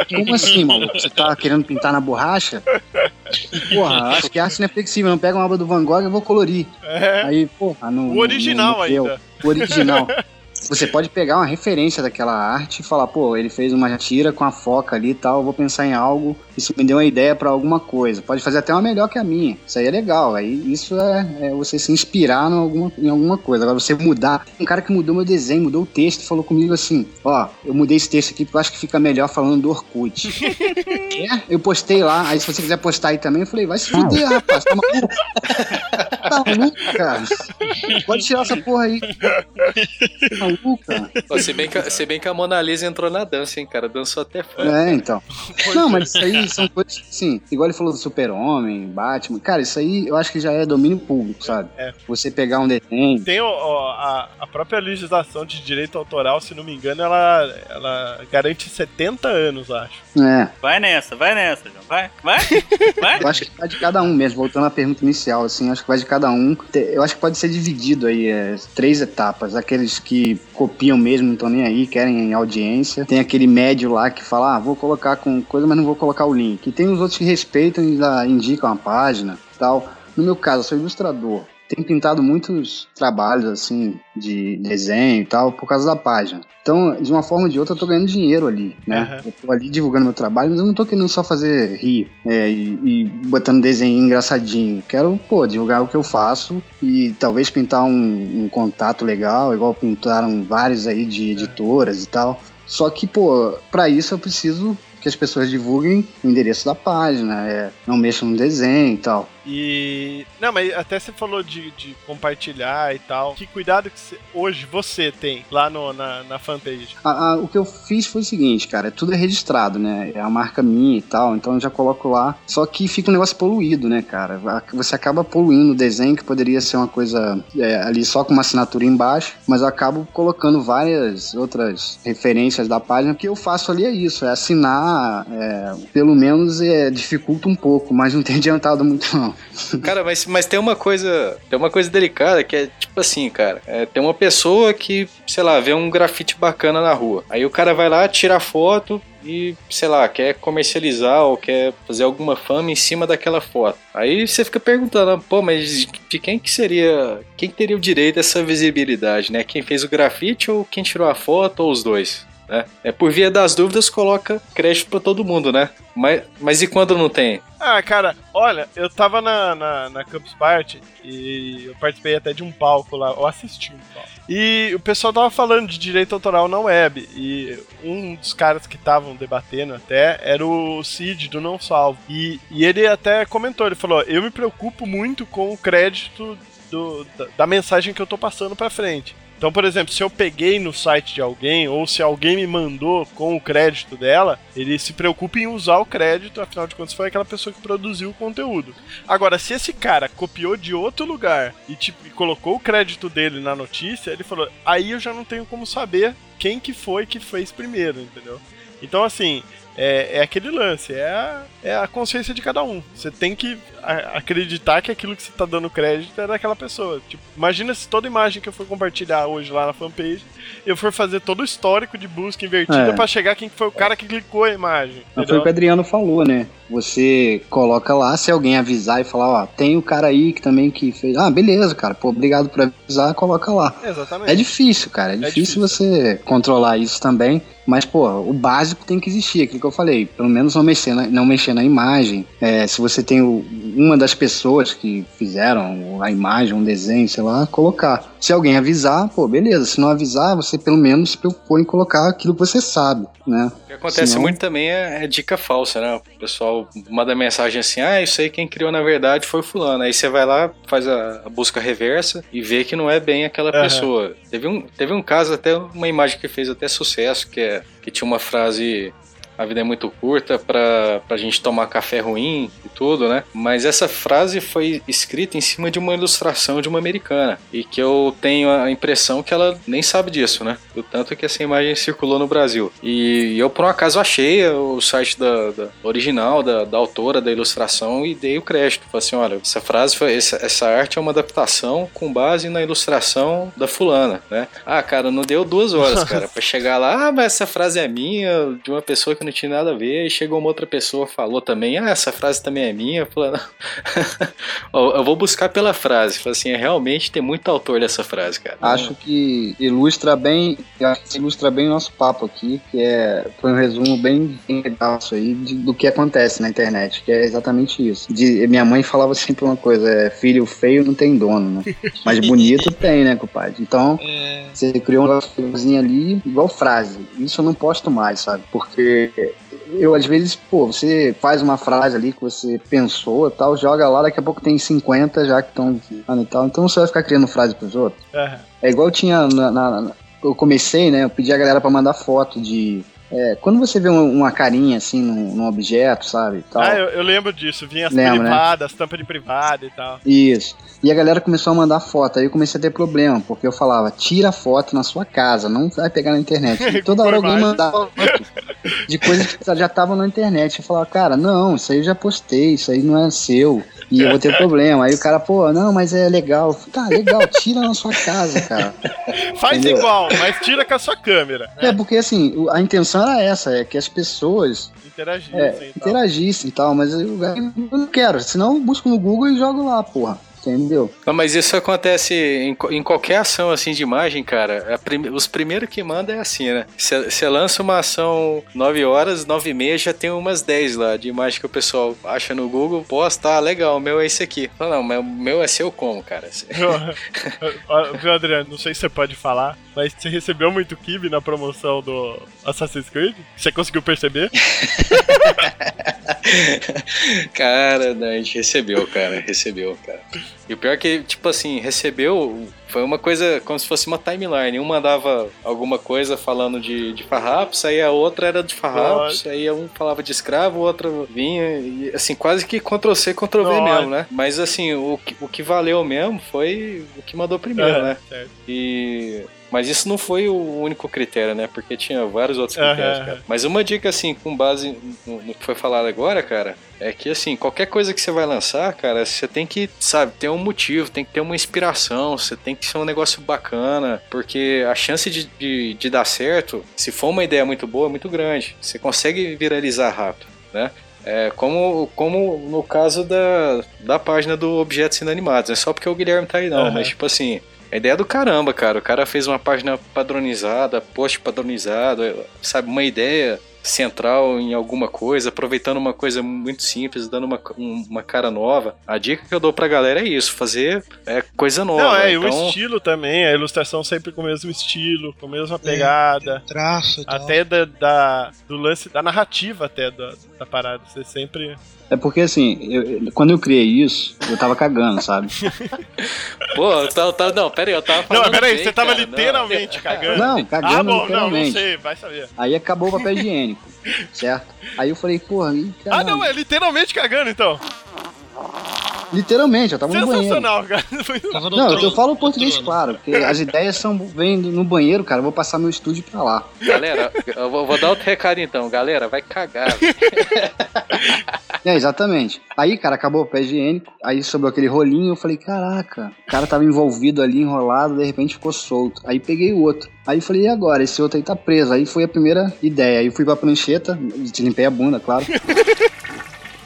E: Como assim, maluco? Você tá querendo pintar na borracha? Porra, acho que a arte não é flexível, não pega uma obra do Van Gogh e vou colorir.
A: É,
E: Aí, porra, no,
A: o original
E: no museu,
A: ainda.
E: O original. Você pode pegar uma referência daquela arte e falar, pô, ele fez uma tira com a foca ali e tal, eu vou pensar em algo, isso me deu uma ideia pra alguma coisa. Pode fazer até uma melhor que a minha. Isso aí é legal. Aí isso é, é você se inspirar em alguma, em alguma coisa. Agora você mudar. Um cara que mudou meu desenho, mudou o texto, falou comigo assim: ó, eu mudei esse texto aqui porque eu acho que fica melhor falando do Orkut. <laughs> é? Eu postei lá, aí se você quiser postar aí também, eu falei, vai se fuder, rapaz, tá maluco? <laughs> tá maluco, cara? Pode tirar essa porra aí. Tá maluco, cara?
D: Pô, se, bem que, se bem que a Mona Lisa entrou na dança, hein, cara? Dançou até fora.
E: É, então. Não, mas isso aí são coisas, assim, igual ele falou do Super-Homem, Batman. Cara, isso aí eu acho que já é domínio público, sabe?
A: É.
E: Você pegar um desenho.
A: Tem o- a, a própria legislação de direito autoral, se não me engano, ela, ela garante 70 anos, acho.
E: É,
B: Vai nessa, vai nessa, João. Vai, vai, <laughs> vai.
E: eu acho que vai de cada um mesmo. Voltando à pergunta inicial, assim, acho que vai de cada um. Eu acho que pode ser dividido aí, é, três etapas. Aqueles que copiam mesmo, não estão nem aí, querem audiência. Tem aquele médio lá que fala, ah, vou colocar com coisa, mas não vou colocar o link. E tem os outros que respeitam e ainda indicam a página e tal. No meu caso, eu sou ilustrador. Tenho pintado muitos trabalhos, assim, de desenho e tal, por causa da página. Então, de uma forma ou de outra, eu tô ganhando dinheiro ali, né?
A: Aham.
E: Eu tô ali divulgando meu trabalho, mas eu não tô querendo só fazer rir é, e, e botando desenho engraçadinho. Quero, pô, divulgar o que eu faço e talvez pintar um, um contato legal, igual pintaram vários aí de editoras e tal. Só que, pô, pra isso eu preciso que as pessoas divulguem o endereço da página, é, não mexam no desenho e tal.
A: E. Não, mas até você falou de, de compartilhar e tal. Que cuidado que você- hoje você tem lá no, na, na fanpage?
E: A- a- o que eu fiz foi o seguinte, cara, tudo é registrado, né? É a marca minha e tal, então eu já coloco lá. Só que fica um negócio poluído, né, cara? Você acaba poluindo o desenho, que poderia ser uma coisa é, ali só com uma assinatura embaixo, mas eu acabo colocando várias outras referências da página. O que eu faço ali é isso, é assinar, é, pelo menos é, dificulta um pouco, mas não tem adiantado muito não.
D: Cara, mas, mas tem uma coisa. Tem uma coisa delicada que é tipo assim, cara. É, tem uma pessoa que, sei lá, vê um grafite bacana na rua. Aí o cara vai lá, tira a foto, e, sei lá, quer comercializar ou quer fazer alguma fama em cima daquela foto. Aí você fica perguntando, pô, mas de quem que seria, quem que teria o direito dessa visibilidade, né? Quem fez o grafite ou quem tirou a foto ou os dois? Né? É por via das dúvidas coloca crédito para todo mundo, né? Mas, mas e quando não tem?
A: Ah, cara, olha, eu tava na, na, na Campus Party e eu participei até de um palco lá, eu assisti um palco. E o pessoal tava falando de direito autoral na web. E um dos caras que estavam debatendo até era o Cid do Não Salvo. E, e ele até comentou, ele falou: Eu me preocupo muito com o crédito do, da, da mensagem que eu tô passando pra frente. Então, por exemplo, se eu peguei no site de alguém ou se alguém me mandou com o crédito dela, ele se preocupa em usar o crédito, afinal de contas foi aquela pessoa que produziu o conteúdo. Agora, se esse cara copiou de outro lugar e, tipo, e colocou o crédito dele na notícia, ele falou: aí eu já não tenho como saber quem que foi que fez primeiro, entendeu? Então, assim, é, é aquele lance, é a, é a consciência de cada um. Você tem que a, acreditar que aquilo que você tá dando crédito é daquela pessoa. Tipo, imagina se toda imagem que eu for compartilhar hoje lá na fanpage, eu for fazer todo o histórico de busca invertida
E: É.
A: pra chegar quem foi o cara que clicou a imagem.
E: Mas foi o que o Adriano falou, né? Você coloca lá, se alguém avisar e falar, ó, tem o cara aí que também que fez. Ah, beleza, cara, pô, obrigado por avisar, coloca lá.
A: Exatamente.
E: É difícil, cara, é difícil,
A: difícil.
E: você controlar isso também. Mas, pô, o básico tem que existir, aquilo que eu falei. Pelo menos não mexer na, não mexer na imagem. É, se você tem o- uma das pessoas que fizeram a imagem, um desenho, sei lá, colocar. Se alguém avisar, pô, beleza. Se não avisar, você pelo menos se preocupou em colocar aquilo que você sabe, né?
D: O que acontece
E: Senão-
D: muito também é, é dica falsa, né? O pessoal manda mensagem assim: ah, isso aí quem criou na verdade foi fulano. Aí você vai lá, faz a, a busca reversa e vê que não é bem aquela
A: Aham.
D: pessoa. Teve um, teve um caso, até uma imagem que fez até sucesso, que, é, que tinha uma frase. A vida é muito curta pra, pra gente tomar café ruim e tudo, né? Mas essa frase foi escrita em cima de uma ilustração de uma americana. E que eu tenho a impressão que ela nem sabe disso, né? Do tanto que essa imagem circulou no Brasil. E eu, por um acaso, achei o site da, da original, da, da autora da ilustração, e dei o crédito. Falei assim: olha, essa frase, foi, essa, essa arte é uma adaptação com base na ilustração da fulana, né? Ah, cara, não deu duas horas, <laughs> cara, pra chegar lá. Ah, mas essa frase é minha, de uma pessoa que não tinha nada a ver. E chegou uma outra pessoa, falou também: ah, essa frase também é minha. Eu falei: <laughs> eu vou buscar pela frase. Falei assim: é, realmente tem muito autor dessa frase, cara.
E: Acho que ilustra bem, acho que ilustra bem o nosso papo aqui, que é foi um resumo bem, bem legal isso aí de- do que acontece na internet, que é exatamente isso. De- minha mãe falava <laughs> sempre uma coisa, é, filho feio não tem dono, né? Mas bonito <laughs> tem, né, compadre? Então,
C: É,
E: você criou uma coisinha ali, igual frase. Isso eu não posto mais, sabe? Porque eu, às vezes, pô, você faz uma frase ali que você pensou e tal, joga lá, daqui a pouco tem 50 já que estão e tal. Então você vai ficar criando frase pros outros.
A: Aham.
E: É igual tinha na, na- eu comecei, né? Eu pedi a galera pra mandar foto de. É, quando você vê uma, carinha assim num, num objeto, sabe? Tal,
A: Ah, eu, eu lembro disso. Vinha as
E: Lembra, né?
A: privadas, tampa de privada e tal.
E: Isso. E a galera começou a mandar foto. Aí eu comecei a ter problema, porque eu falava, tira foto na sua casa, não vai pegar na internet. E <laughs> toda hora alguém mandava foto de coisas que já estavam na internet. Eu falava, cara, não, isso aí eu já postei, isso aí não é seu. E eu vou ter problema. Aí o cara, pô, não, mas é legal. Tá, legal, tira na sua casa, cara. <laughs>
A: Faz
E: Entendeu?
A: igual, mas tira com a sua câmera.
E: É, porque assim, a intenção era essa, é que as pessoas
A: Interagir.
E: é,
A: e tal.
E: interagissem e tal, mas eu, eu não quero. Senão eu busco no Google e jogo lá, porra. Entendeu?
D: Não, mas isso acontece em, em qualquer ação assim de imagem, cara. A prime- os primeiros que manda é assim, né? Você lança uma ação 9 horas, 9 e meia, já tem umas 10 lá de imagem que o pessoal acha no Google, posta, ah, legal, o meu é esse aqui. Fala, não, mas o meu é seu como, cara? <laughs>
A: Viu, Adriano? Não sei se você pode falar, mas você recebeu muito kibe na promoção do Assassin's Creed? Você conseguiu perceber? <laughs>
D: cara, a gente recebeu, cara, recebeu, cara. E o pior é que, tipo assim, recebeu, foi uma coisa como se fosse uma timeline. Um mandava alguma coisa falando de, de farrapos, aí a outra era de farrapos, aí um falava de escravo, o outro vinha, e assim, quase que Ctrl-C, Ctrl-V
A: Nossa.
D: mesmo, né? Mas assim, o, que- o que valeu mesmo foi o que mandou primeiro,
A: É,
D: né?
A: certo.
D: E. Mas isso não foi o único critério, né? Porque tinha vários outros critérios,
A: aham.
D: cara. Mas uma dica, assim, com base no, que foi falado agora, cara, é que assim, qualquer coisa que você vai lançar, cara, você tem que, sabe, ter um motivo, tem que ter uma inspiração, você tem que ser um negócio bacana, porque a chance de, de, de dar certo, se for uma ideia muito boa, é muito grande. Você consegue viralizar rápido, né? É, como, como no caso da, da página do Objetos Inanimados. É só porque o Guilherme tá aí, não.
A: Uhum.
D: Mas, tipo assim, a ideia é do caramba, cara. O cara fez uma página padronizada, post padronizado, sabe? Uma ideia central em alguma coisa, aproveitando uma coisa muito simples, dando uma, um- uma cara nova. A dica que eu dou pra galera é isso: fazer é, coisa nova.
A: Não, é, e o
D: então,
A: estilo também, a ilustração sempre com o mesmo estilo, com a mesma pegada.
C: Traço e tal.
A: Até da, da- do lance, da narrativa até da, da parada. Você sempre.
E: É porque assim, eu- quando eu criei isso, eu tava cagando, sabe? <laughs>
D: Pô, eu tava, tava- não, pera aí, eu tava falando.
A: Não, peraí,
D: bem,
A: você tava
D: cara, não.
A: literalmente cagando.
E: Não, cagando
A: ah, bom, não, não sei, vai saber.
E: Aí acabou o papel higiênico, certo? Aí eu falei, porra,
A: Ah, não, é literalmente cagando então.
E: Literalmente, eu tava no banheiro.
A: Sensacional, cara.
E: Não, eu,
C: trono.
E: eu falo português
C: trono.
E: claro, porque as ideias são vêm no banheiro, cara. Eu vou passar meu estúdio pra lá.
D: Galera, eu vou, vou dar outro recado então. Galera, vai cagar.
E: É, exatamente. Aí, cara, acabou o papel higiênico, aí sobrou aquele rolinho, eu falei, caraca, o cara tava envolvido ali, enrolado, de repente ficou solto. Aí peguei o outro. Aí falei, e agora? Esse outro aí tá preso. Aí foi a primeira ideia. Aí fui pra prancheta, te limpei a bunda, claro.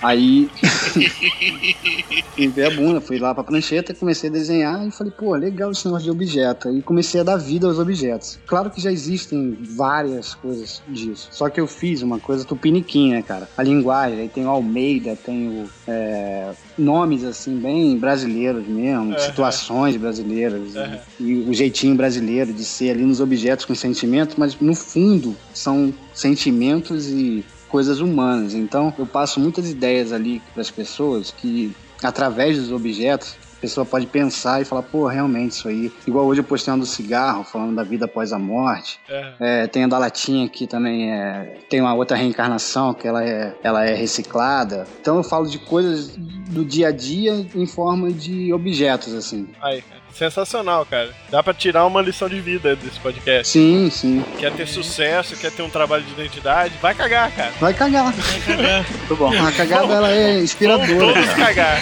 E: Aí. <laughs> limpei a bunda, fui lá pra prancheta, comecei a desenhar e falei, pô, legal esse negócio de objeto. Aí comecei a dar vida aos objetos. Claro que já existem várias coisas disso. Só que eu fiz uma coisa tupiniquim, né, cara? A linguagem, aí tem o Almeida, tem o. é, nomes assim, bem brasileiros mesmo,
A: Aham.
E: situações brasileiras. E, e o jeitinho brasileiro de ser ali nos objetos com sentimento, mas no fundo são sentimentos e coisas humanas. Então eu passo muitas ideias ali para as pessoas que, através dos objetos, a pessoa pode pensar e falar, pô, realmente isso aí. Igual hoje eu postei uma do cigarro, falando da vida após a morte.
A: É.
E: É, tem a da latinha que também é, tem uma outra reencarnação que ela é, ela é reciclada. Então eu falo de coisas do dia a dia em forma de objetos, assim.
A: Aí. Sensacional, cara. Dá pra tirar uma lição de vida desse podcast.
E: Sim, sim.
A: Quer ter sucesso, quer ter um trabalho de identidade, vai cagar, cara.
E: Vai cagar. <laughs>
C: Muito
E: bom. A cagada
A: Vamos-
E: ela é
A: Vamos
E: inspiradora.
A: todos
E: cara.
A: cagar.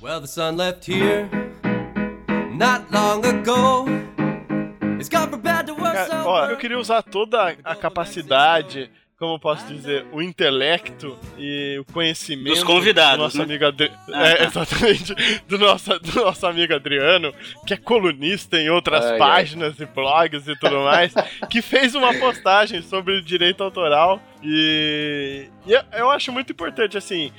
F: Well, the sun left here not long ago. It's gone from bad
A: ó, eu queria usar toda a capacidade, como eu posso dizer, o intelecto e o conhecimento
B: Dos convidados,
A: do nosso
B: né?
A: amigo Adri...
B: Ah,
A: é,
B: tá.
A: exatamente, do nosso, do nosso amigo Adriano, que é colunista em outras
D: Ai, ai.
A: páginas e blogs e tudo mais, que fez uma postagem sobre direito autoral e, e eu- eu acho muito importante assim.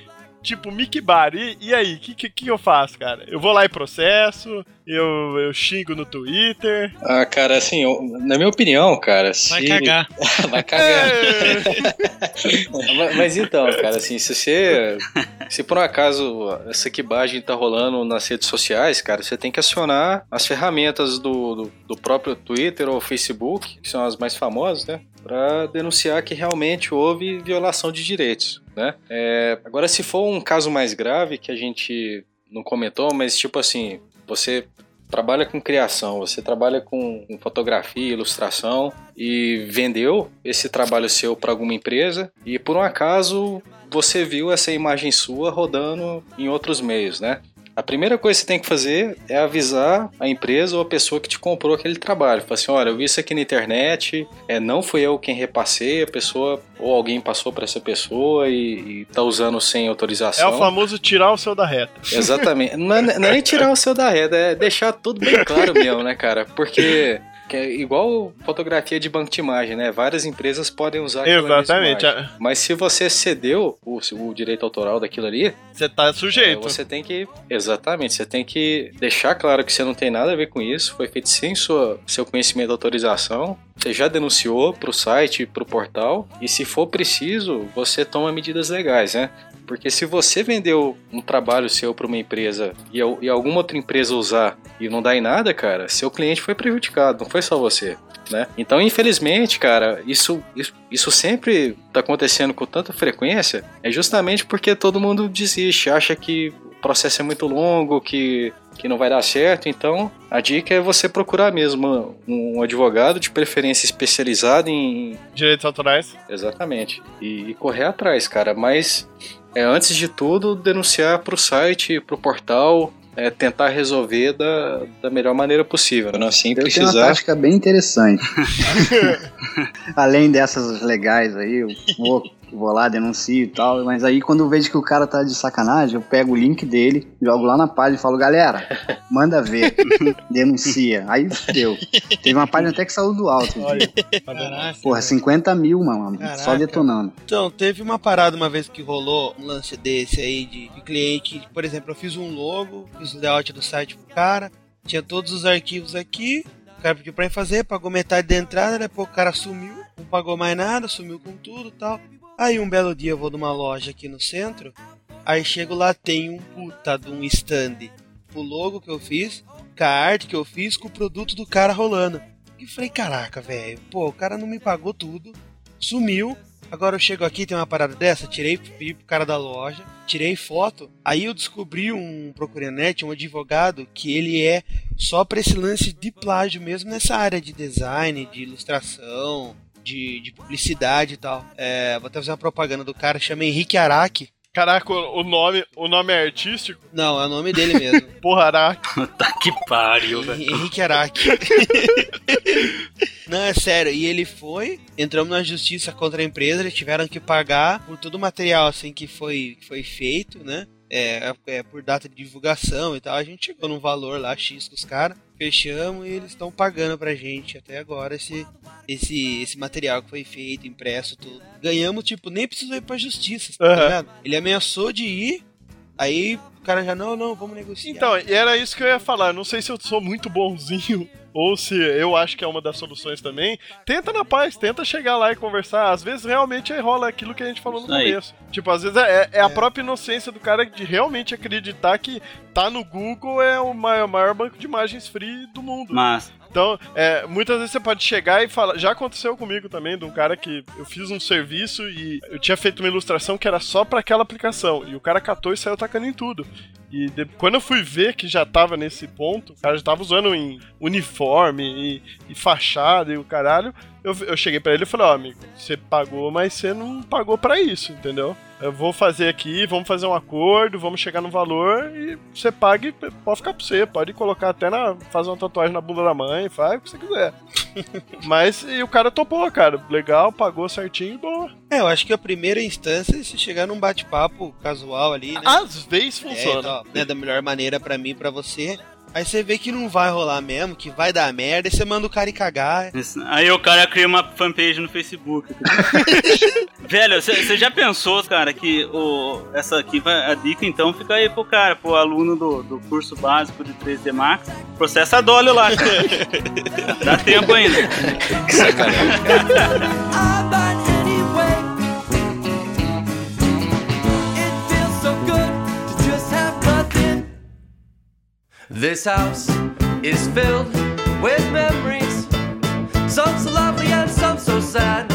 A: Tipo, Mickey Bar, e, e aí, o que, que, que eu faço, cara? Eu vou lá e processo, eu, eu xingo no Twitter.
D: Ah, cara, assim, eu- na minha opinião, cara, se...
C: Vai cagar. <laughs>
D: vai cagar.
A: É,
D: mas, mas então, cara, assim, se você. Se por um acaso essa quibagem tá rolando nas redes sociais, cara, você tem que acionar as ferramentas do, do, do próprio Twitter ou Facebook, que são as mais famosas, né? Pra denunciar que realmente houve violação de direitos, né? É, agora, se for um caso mais grave que a gente não comentou, mas tipo assim, você trabalha com criação, você trabalha com, com fotografia, ilustração e vendeu esse trabalho seu para alguma empresa e por um acaso você viu essa imagem sua rodando em outros meios, né? A primeira coisa que você tem que fazer é avisar a empresa ou a pessoa que te comprou aquele trabalho. Fala assim, olha, eu vi isso aqui na internet, é, não fui eu quem repassei, a pessoa ou alguém passou para essa pessoa e, e tá usando sem
A: é
D: autorização.
A: o famoso tirar o seu da reta.
D: Exatamente. Não é, não é nem tirar o seu da reta, é deixar tudo bem claro mesmo, né, cara? Porque que é igual fotografia de banco de imagem, né? Várias empresas podem usar
A: Exatamente.
D: imagem.
A: a-
D: Mas se você cedeu o, o direito autoral daquilo ali,
A: Você tá
D: é,
A: sujeito.
D: você tem que. Exatamente, você tem que deixar claro que você não tem nada a ver com isso, foi feito sem sua, seu conhecimento e autorização. Você já denunciou pro site, pro portal, e se for preciso, você toma medidas legais, né? Porque se você vendeu um trabalho seu para uma empresa e, e alguma outra empresa usar e não dá em nada, cara, seu cliente foi prejudicado, não foi só você. Né? Então, infelizmente, cara, isso, isso, isso sempre tá acontecendo com tanta frequência, é justamente porque todo mundo desiste, acha que processo é muito longo, que, que não vai dar certo. Então, a dica é você procurar mesmo um advogado, de preferência especializado em.
A: Direitos autorais.
D: Exatamente. E, e correr atrás, cara. Mas, é, antes de tudo, denunciar pro site, pro portal. É, tentar resolver da, da melhor maneira possível, né? Sem
E: Eu tenho uma
D: precisar.
E: tática bem interessante. <laughs> Além dessas legais aí, eu vou, vou lá, denuncio e tal. Mas aí quando eu vejo que o cara tá de sacanagem, eu pego o link dele, jogo lá na página e falo, galera, manda ver, <laughs> denuncia. Aí deu. Teve uma página até que saiu do alto.
A: Olha,
C: Caraca.
E: Porra, 50 mil, mano, só
C: Caraca.
E: detonando.
C: Então, teve uma parada uma vez que rolou um lance desse aí de, de cliente. Por exemplo, eu fiz um logo, fiz o layout do site pro cara, tinha todos os arquivos aqui. O cara pediu pra mim fazer, pagou metade da entrada, depois o cara sumiu, não pagou mais nada, sumiu com tudo e tal. Aí um belo dia eu vou numa loja aqui no centro, aí chego lá, tem um puta de um stand. O logo que eu fiz, com a arte que eu fiz, com o produto do cara rolando. E falei, caraca, velho, pô, o cara não me pagou tudo, sumiu. Agora eu chego aqui, tem uma parada dessa, tirei pedi pro cara da loja, tirei foto. Aí eu descobri um net, um advogado, que ele é só pra esse lance de plágio mesmo nessa área de design, de ilustração, de, de publicidade e tal. É, vou até fazer uma propaganda do cara, chama Henrique Araki.
A: Caraca, o nome, o nome é artístico?
C: Não, é o nome dele mesmo. <laughs>
A: Porra, Araque. <laughs>
B: Tá que pariu, velho.
C: Henrique Araki. <laughs> Não, é sério. E ele foi, entramos na justiça contra a empresa, eles tiveram que pagar por todo o material assim que foi, que foi feito, né? É, é, por data de divulgação e tal. A gente chegou num valor lá, X com os caras, fechamos e eles estão pagando pra gente até agora esse, esse, esse material que foi feito, impresso, tudo. Ganhamos, tipo, nem precisou ir pra justiça, tá
A: Aham.
C: ligado? Ele ameaçou de ir, aí o cara já, não, não, vamos negociar.
A: Então, e era isso que eu ia falar. Não sei se eu sou muito bonzinho ou se eu acho que é uma das soluções também. Tenta na paz, tenta chegar lá e conversar. Às vezes realmente aí rola aquilo que a gente falou no
B: Isso aí.
A: começo. Tipo, às vezes é, é a própria inocência do cara de realmente acreditar que tá no Google é o maior, maior banco de imagens free do mundo.
B: Mas,
A: Então, é, muitas vezes você pode chegar e falar. Já aconteceu comigo também, de um cara que eu fiz um serviço e eu tinha feito uma ilustração que era só pra aquela aplicação. E o cara catou e saiu tacando em tudo. E de- quando eu fui ver que já tava nesse ponto, o cara já tava usando em uniforme e, e fachada e o caralho. Eu, eu cheguei pra ele e falei: Ó, amigo, você pagou, mas você não pagou pra isso, entendeu? Eu vou fazer aqui, vamos fazer um acordo, vamos chegar no valor e você paga e pode ficar pra você. Pode colocar até na. fazer uma tatuagem na bunda da mãe, faz o que você quiser. <laughs> Mas e o cara topou, cara. Legal, pagou certinho e boa.
C: É, eu acho que a primeira instância é se chegar num bate-papo casual ali, né?
A: Às vezes
C: É,
A: funciona.
C: então, né, da melhor maneira pra mim e pra você. Aí você vê que não vai rolar mesmo, que vai dar merda, aí você manda o cara ir cagar.
B: aí o cara cria uma fanpage no Facebook. <laughs> Velho, você já pensou, cara, que o, essa aqui, vai- a dica então fica aí pro cara, pro aluno do, do curso básico de 3D Max, processa a Dolly lá, cara. <laughs> Dá tempo ainda.
D: Que sacanagem. <laughs>
F: This house is filled with memories, some so lovely and some so sad.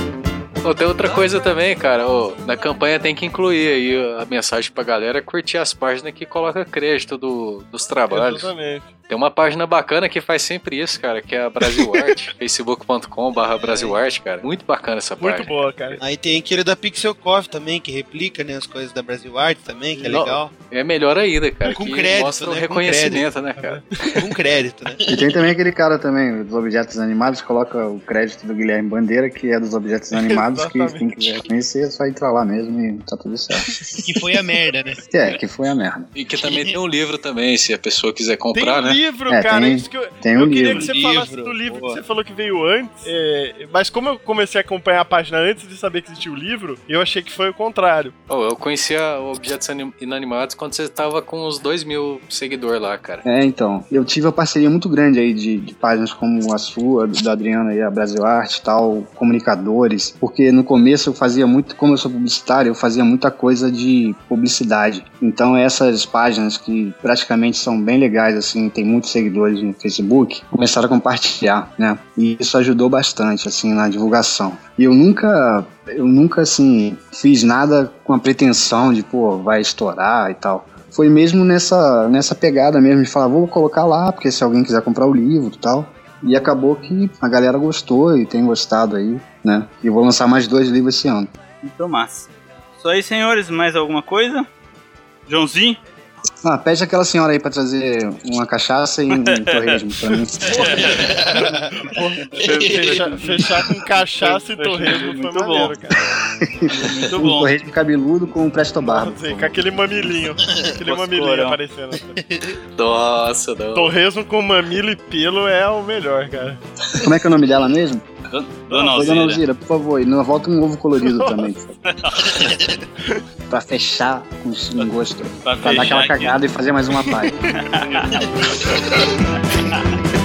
D: Ô, tem outra coisa também, cara. ô, na campanha tem que incluir aí a mensagem pra galera curtir as páginas que coloca crédito do- dos trabalhos.
A: Exatamente.
D: Tem uma página bacana que faz sempre isso, cara, que é a Brasil Art, <laughs> facebook.com barra Brasil Art, cara. Muito bacana essa
A: Muito
D: página.
A: boa, cara.
C: Aí tem aquele da Pixel Coffee também, que replica né, as coisas da Brasil Art também, que é
D: Não.
C: legal.
D: É melhor ainda, cara.
C: Com
D: que
C: crédito,
D: mostra o
C: né? Com
D: reconhecimento, né, cara?
C: Com crédito, né?
E: E tem também aquele cara também, dos objetos animados, coloca o crédito do Guilherme Bandeira, que é dos objetos <laughs> animados, que quem quiser conhecer é só entrar lá mesmo e tá tudo certo. <laughs>
C: Que foi a merda, né?
E: É, que foi a merda.
D: E que também tem um livro também, se a pessoa quiser
A: Tem
D: comprar,
A: um
D: né?
A: Livro,
E: É,
A: cara.
E: tem-
A: isso que eu,
E: tem
A: eu
E: um
A: queria
E: livro.
A: que você
C: Livro,
A: falasse do livro
C: boa.
A: que você falou que veio antes. é, mas como eu comecei a acompanhar a página antes de saber que existia o livro, eu achei que foi o contrário.
D: Oh, eu conhecia o Objetos Anim- Inanimados quando você tava com uns 2 mil seguidores lá, cara.
E: É, então. Eu tive uma parceria muito grande aí de, de páginas como a sua, da Adriana e a Brasil Arte e tal, comunicadores, porque no começo eu fazia muito, como eu sou publicitário, eu fazia muita coisa de publicidade. Então essas páginas que praticamente são bem legais, assim, tem muitos seguidores no Facebook, começaram a compartilhar, né? E isso ajudou bastante, assim, na divulgação. E eu nunca, eu nunca, assim, fiz nada com a pretensão de, pô, vai estourar e tal. foi mesmo nessa, nessa pegada mesmo, de falar, vou colocar lá, porque se alguém quiser comprar o livro e tal. E acabou que a galera gostou e tem gostado aí, né? E vou lançar mais dois livros esse ano.
B: Então, massa. Isso aí, senhores, mais alguma coisa? Joãozinho?
E: Ah, pede aquela senhora aí pra trazer uma cachaça e um <laughs> torresmo pra mim.
A: Fechar, fechar com cachaça e torresmo foi
B: muito
A: maneiro,
B: bom.
A: cara.
B: Muito
E: Um
B: bom.
E: torresmo cabeludo com um presto barba.
A: Assim, com aquele mamilinho. Aquele mamilinho
B: Coscorão.
A: aparecendo.
D: Nossa, não.
A: Torresmo com mamilo e pelo é o melhor, cara.
E: Como é que é o nome dela mesmo?
B: Dona
E: Oi, Dona
B: Alzira.
E: Alzira, por favor, e não volta um ovo colorido também. <laughs> pra fechar com um gosto.
B: Pra
E: Pra dar aquela
B: aqui.
E: cagada e fazer mais uma paz. <laughs>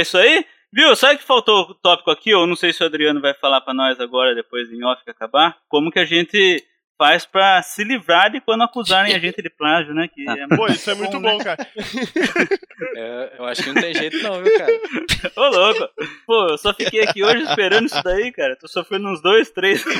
B: É isso aí? Viu? Sabe que faltou o tópico aqui? Eu não sei se o Adriano vai falar pra nós agora, depois em off que acabar. Como que a gente faz pra se livrar de quando acusarem a <laughs> gente de plágio, né? Que é
A: Pô, isso é muito bom, cara.
D: É, eu acho que não tem jeito não, viu, cara?
B: Ô, louco. Pô, eu só fiquei aqui hoje esperando isso daí, cara. Tô sofrendo uns dois, três. <laughs>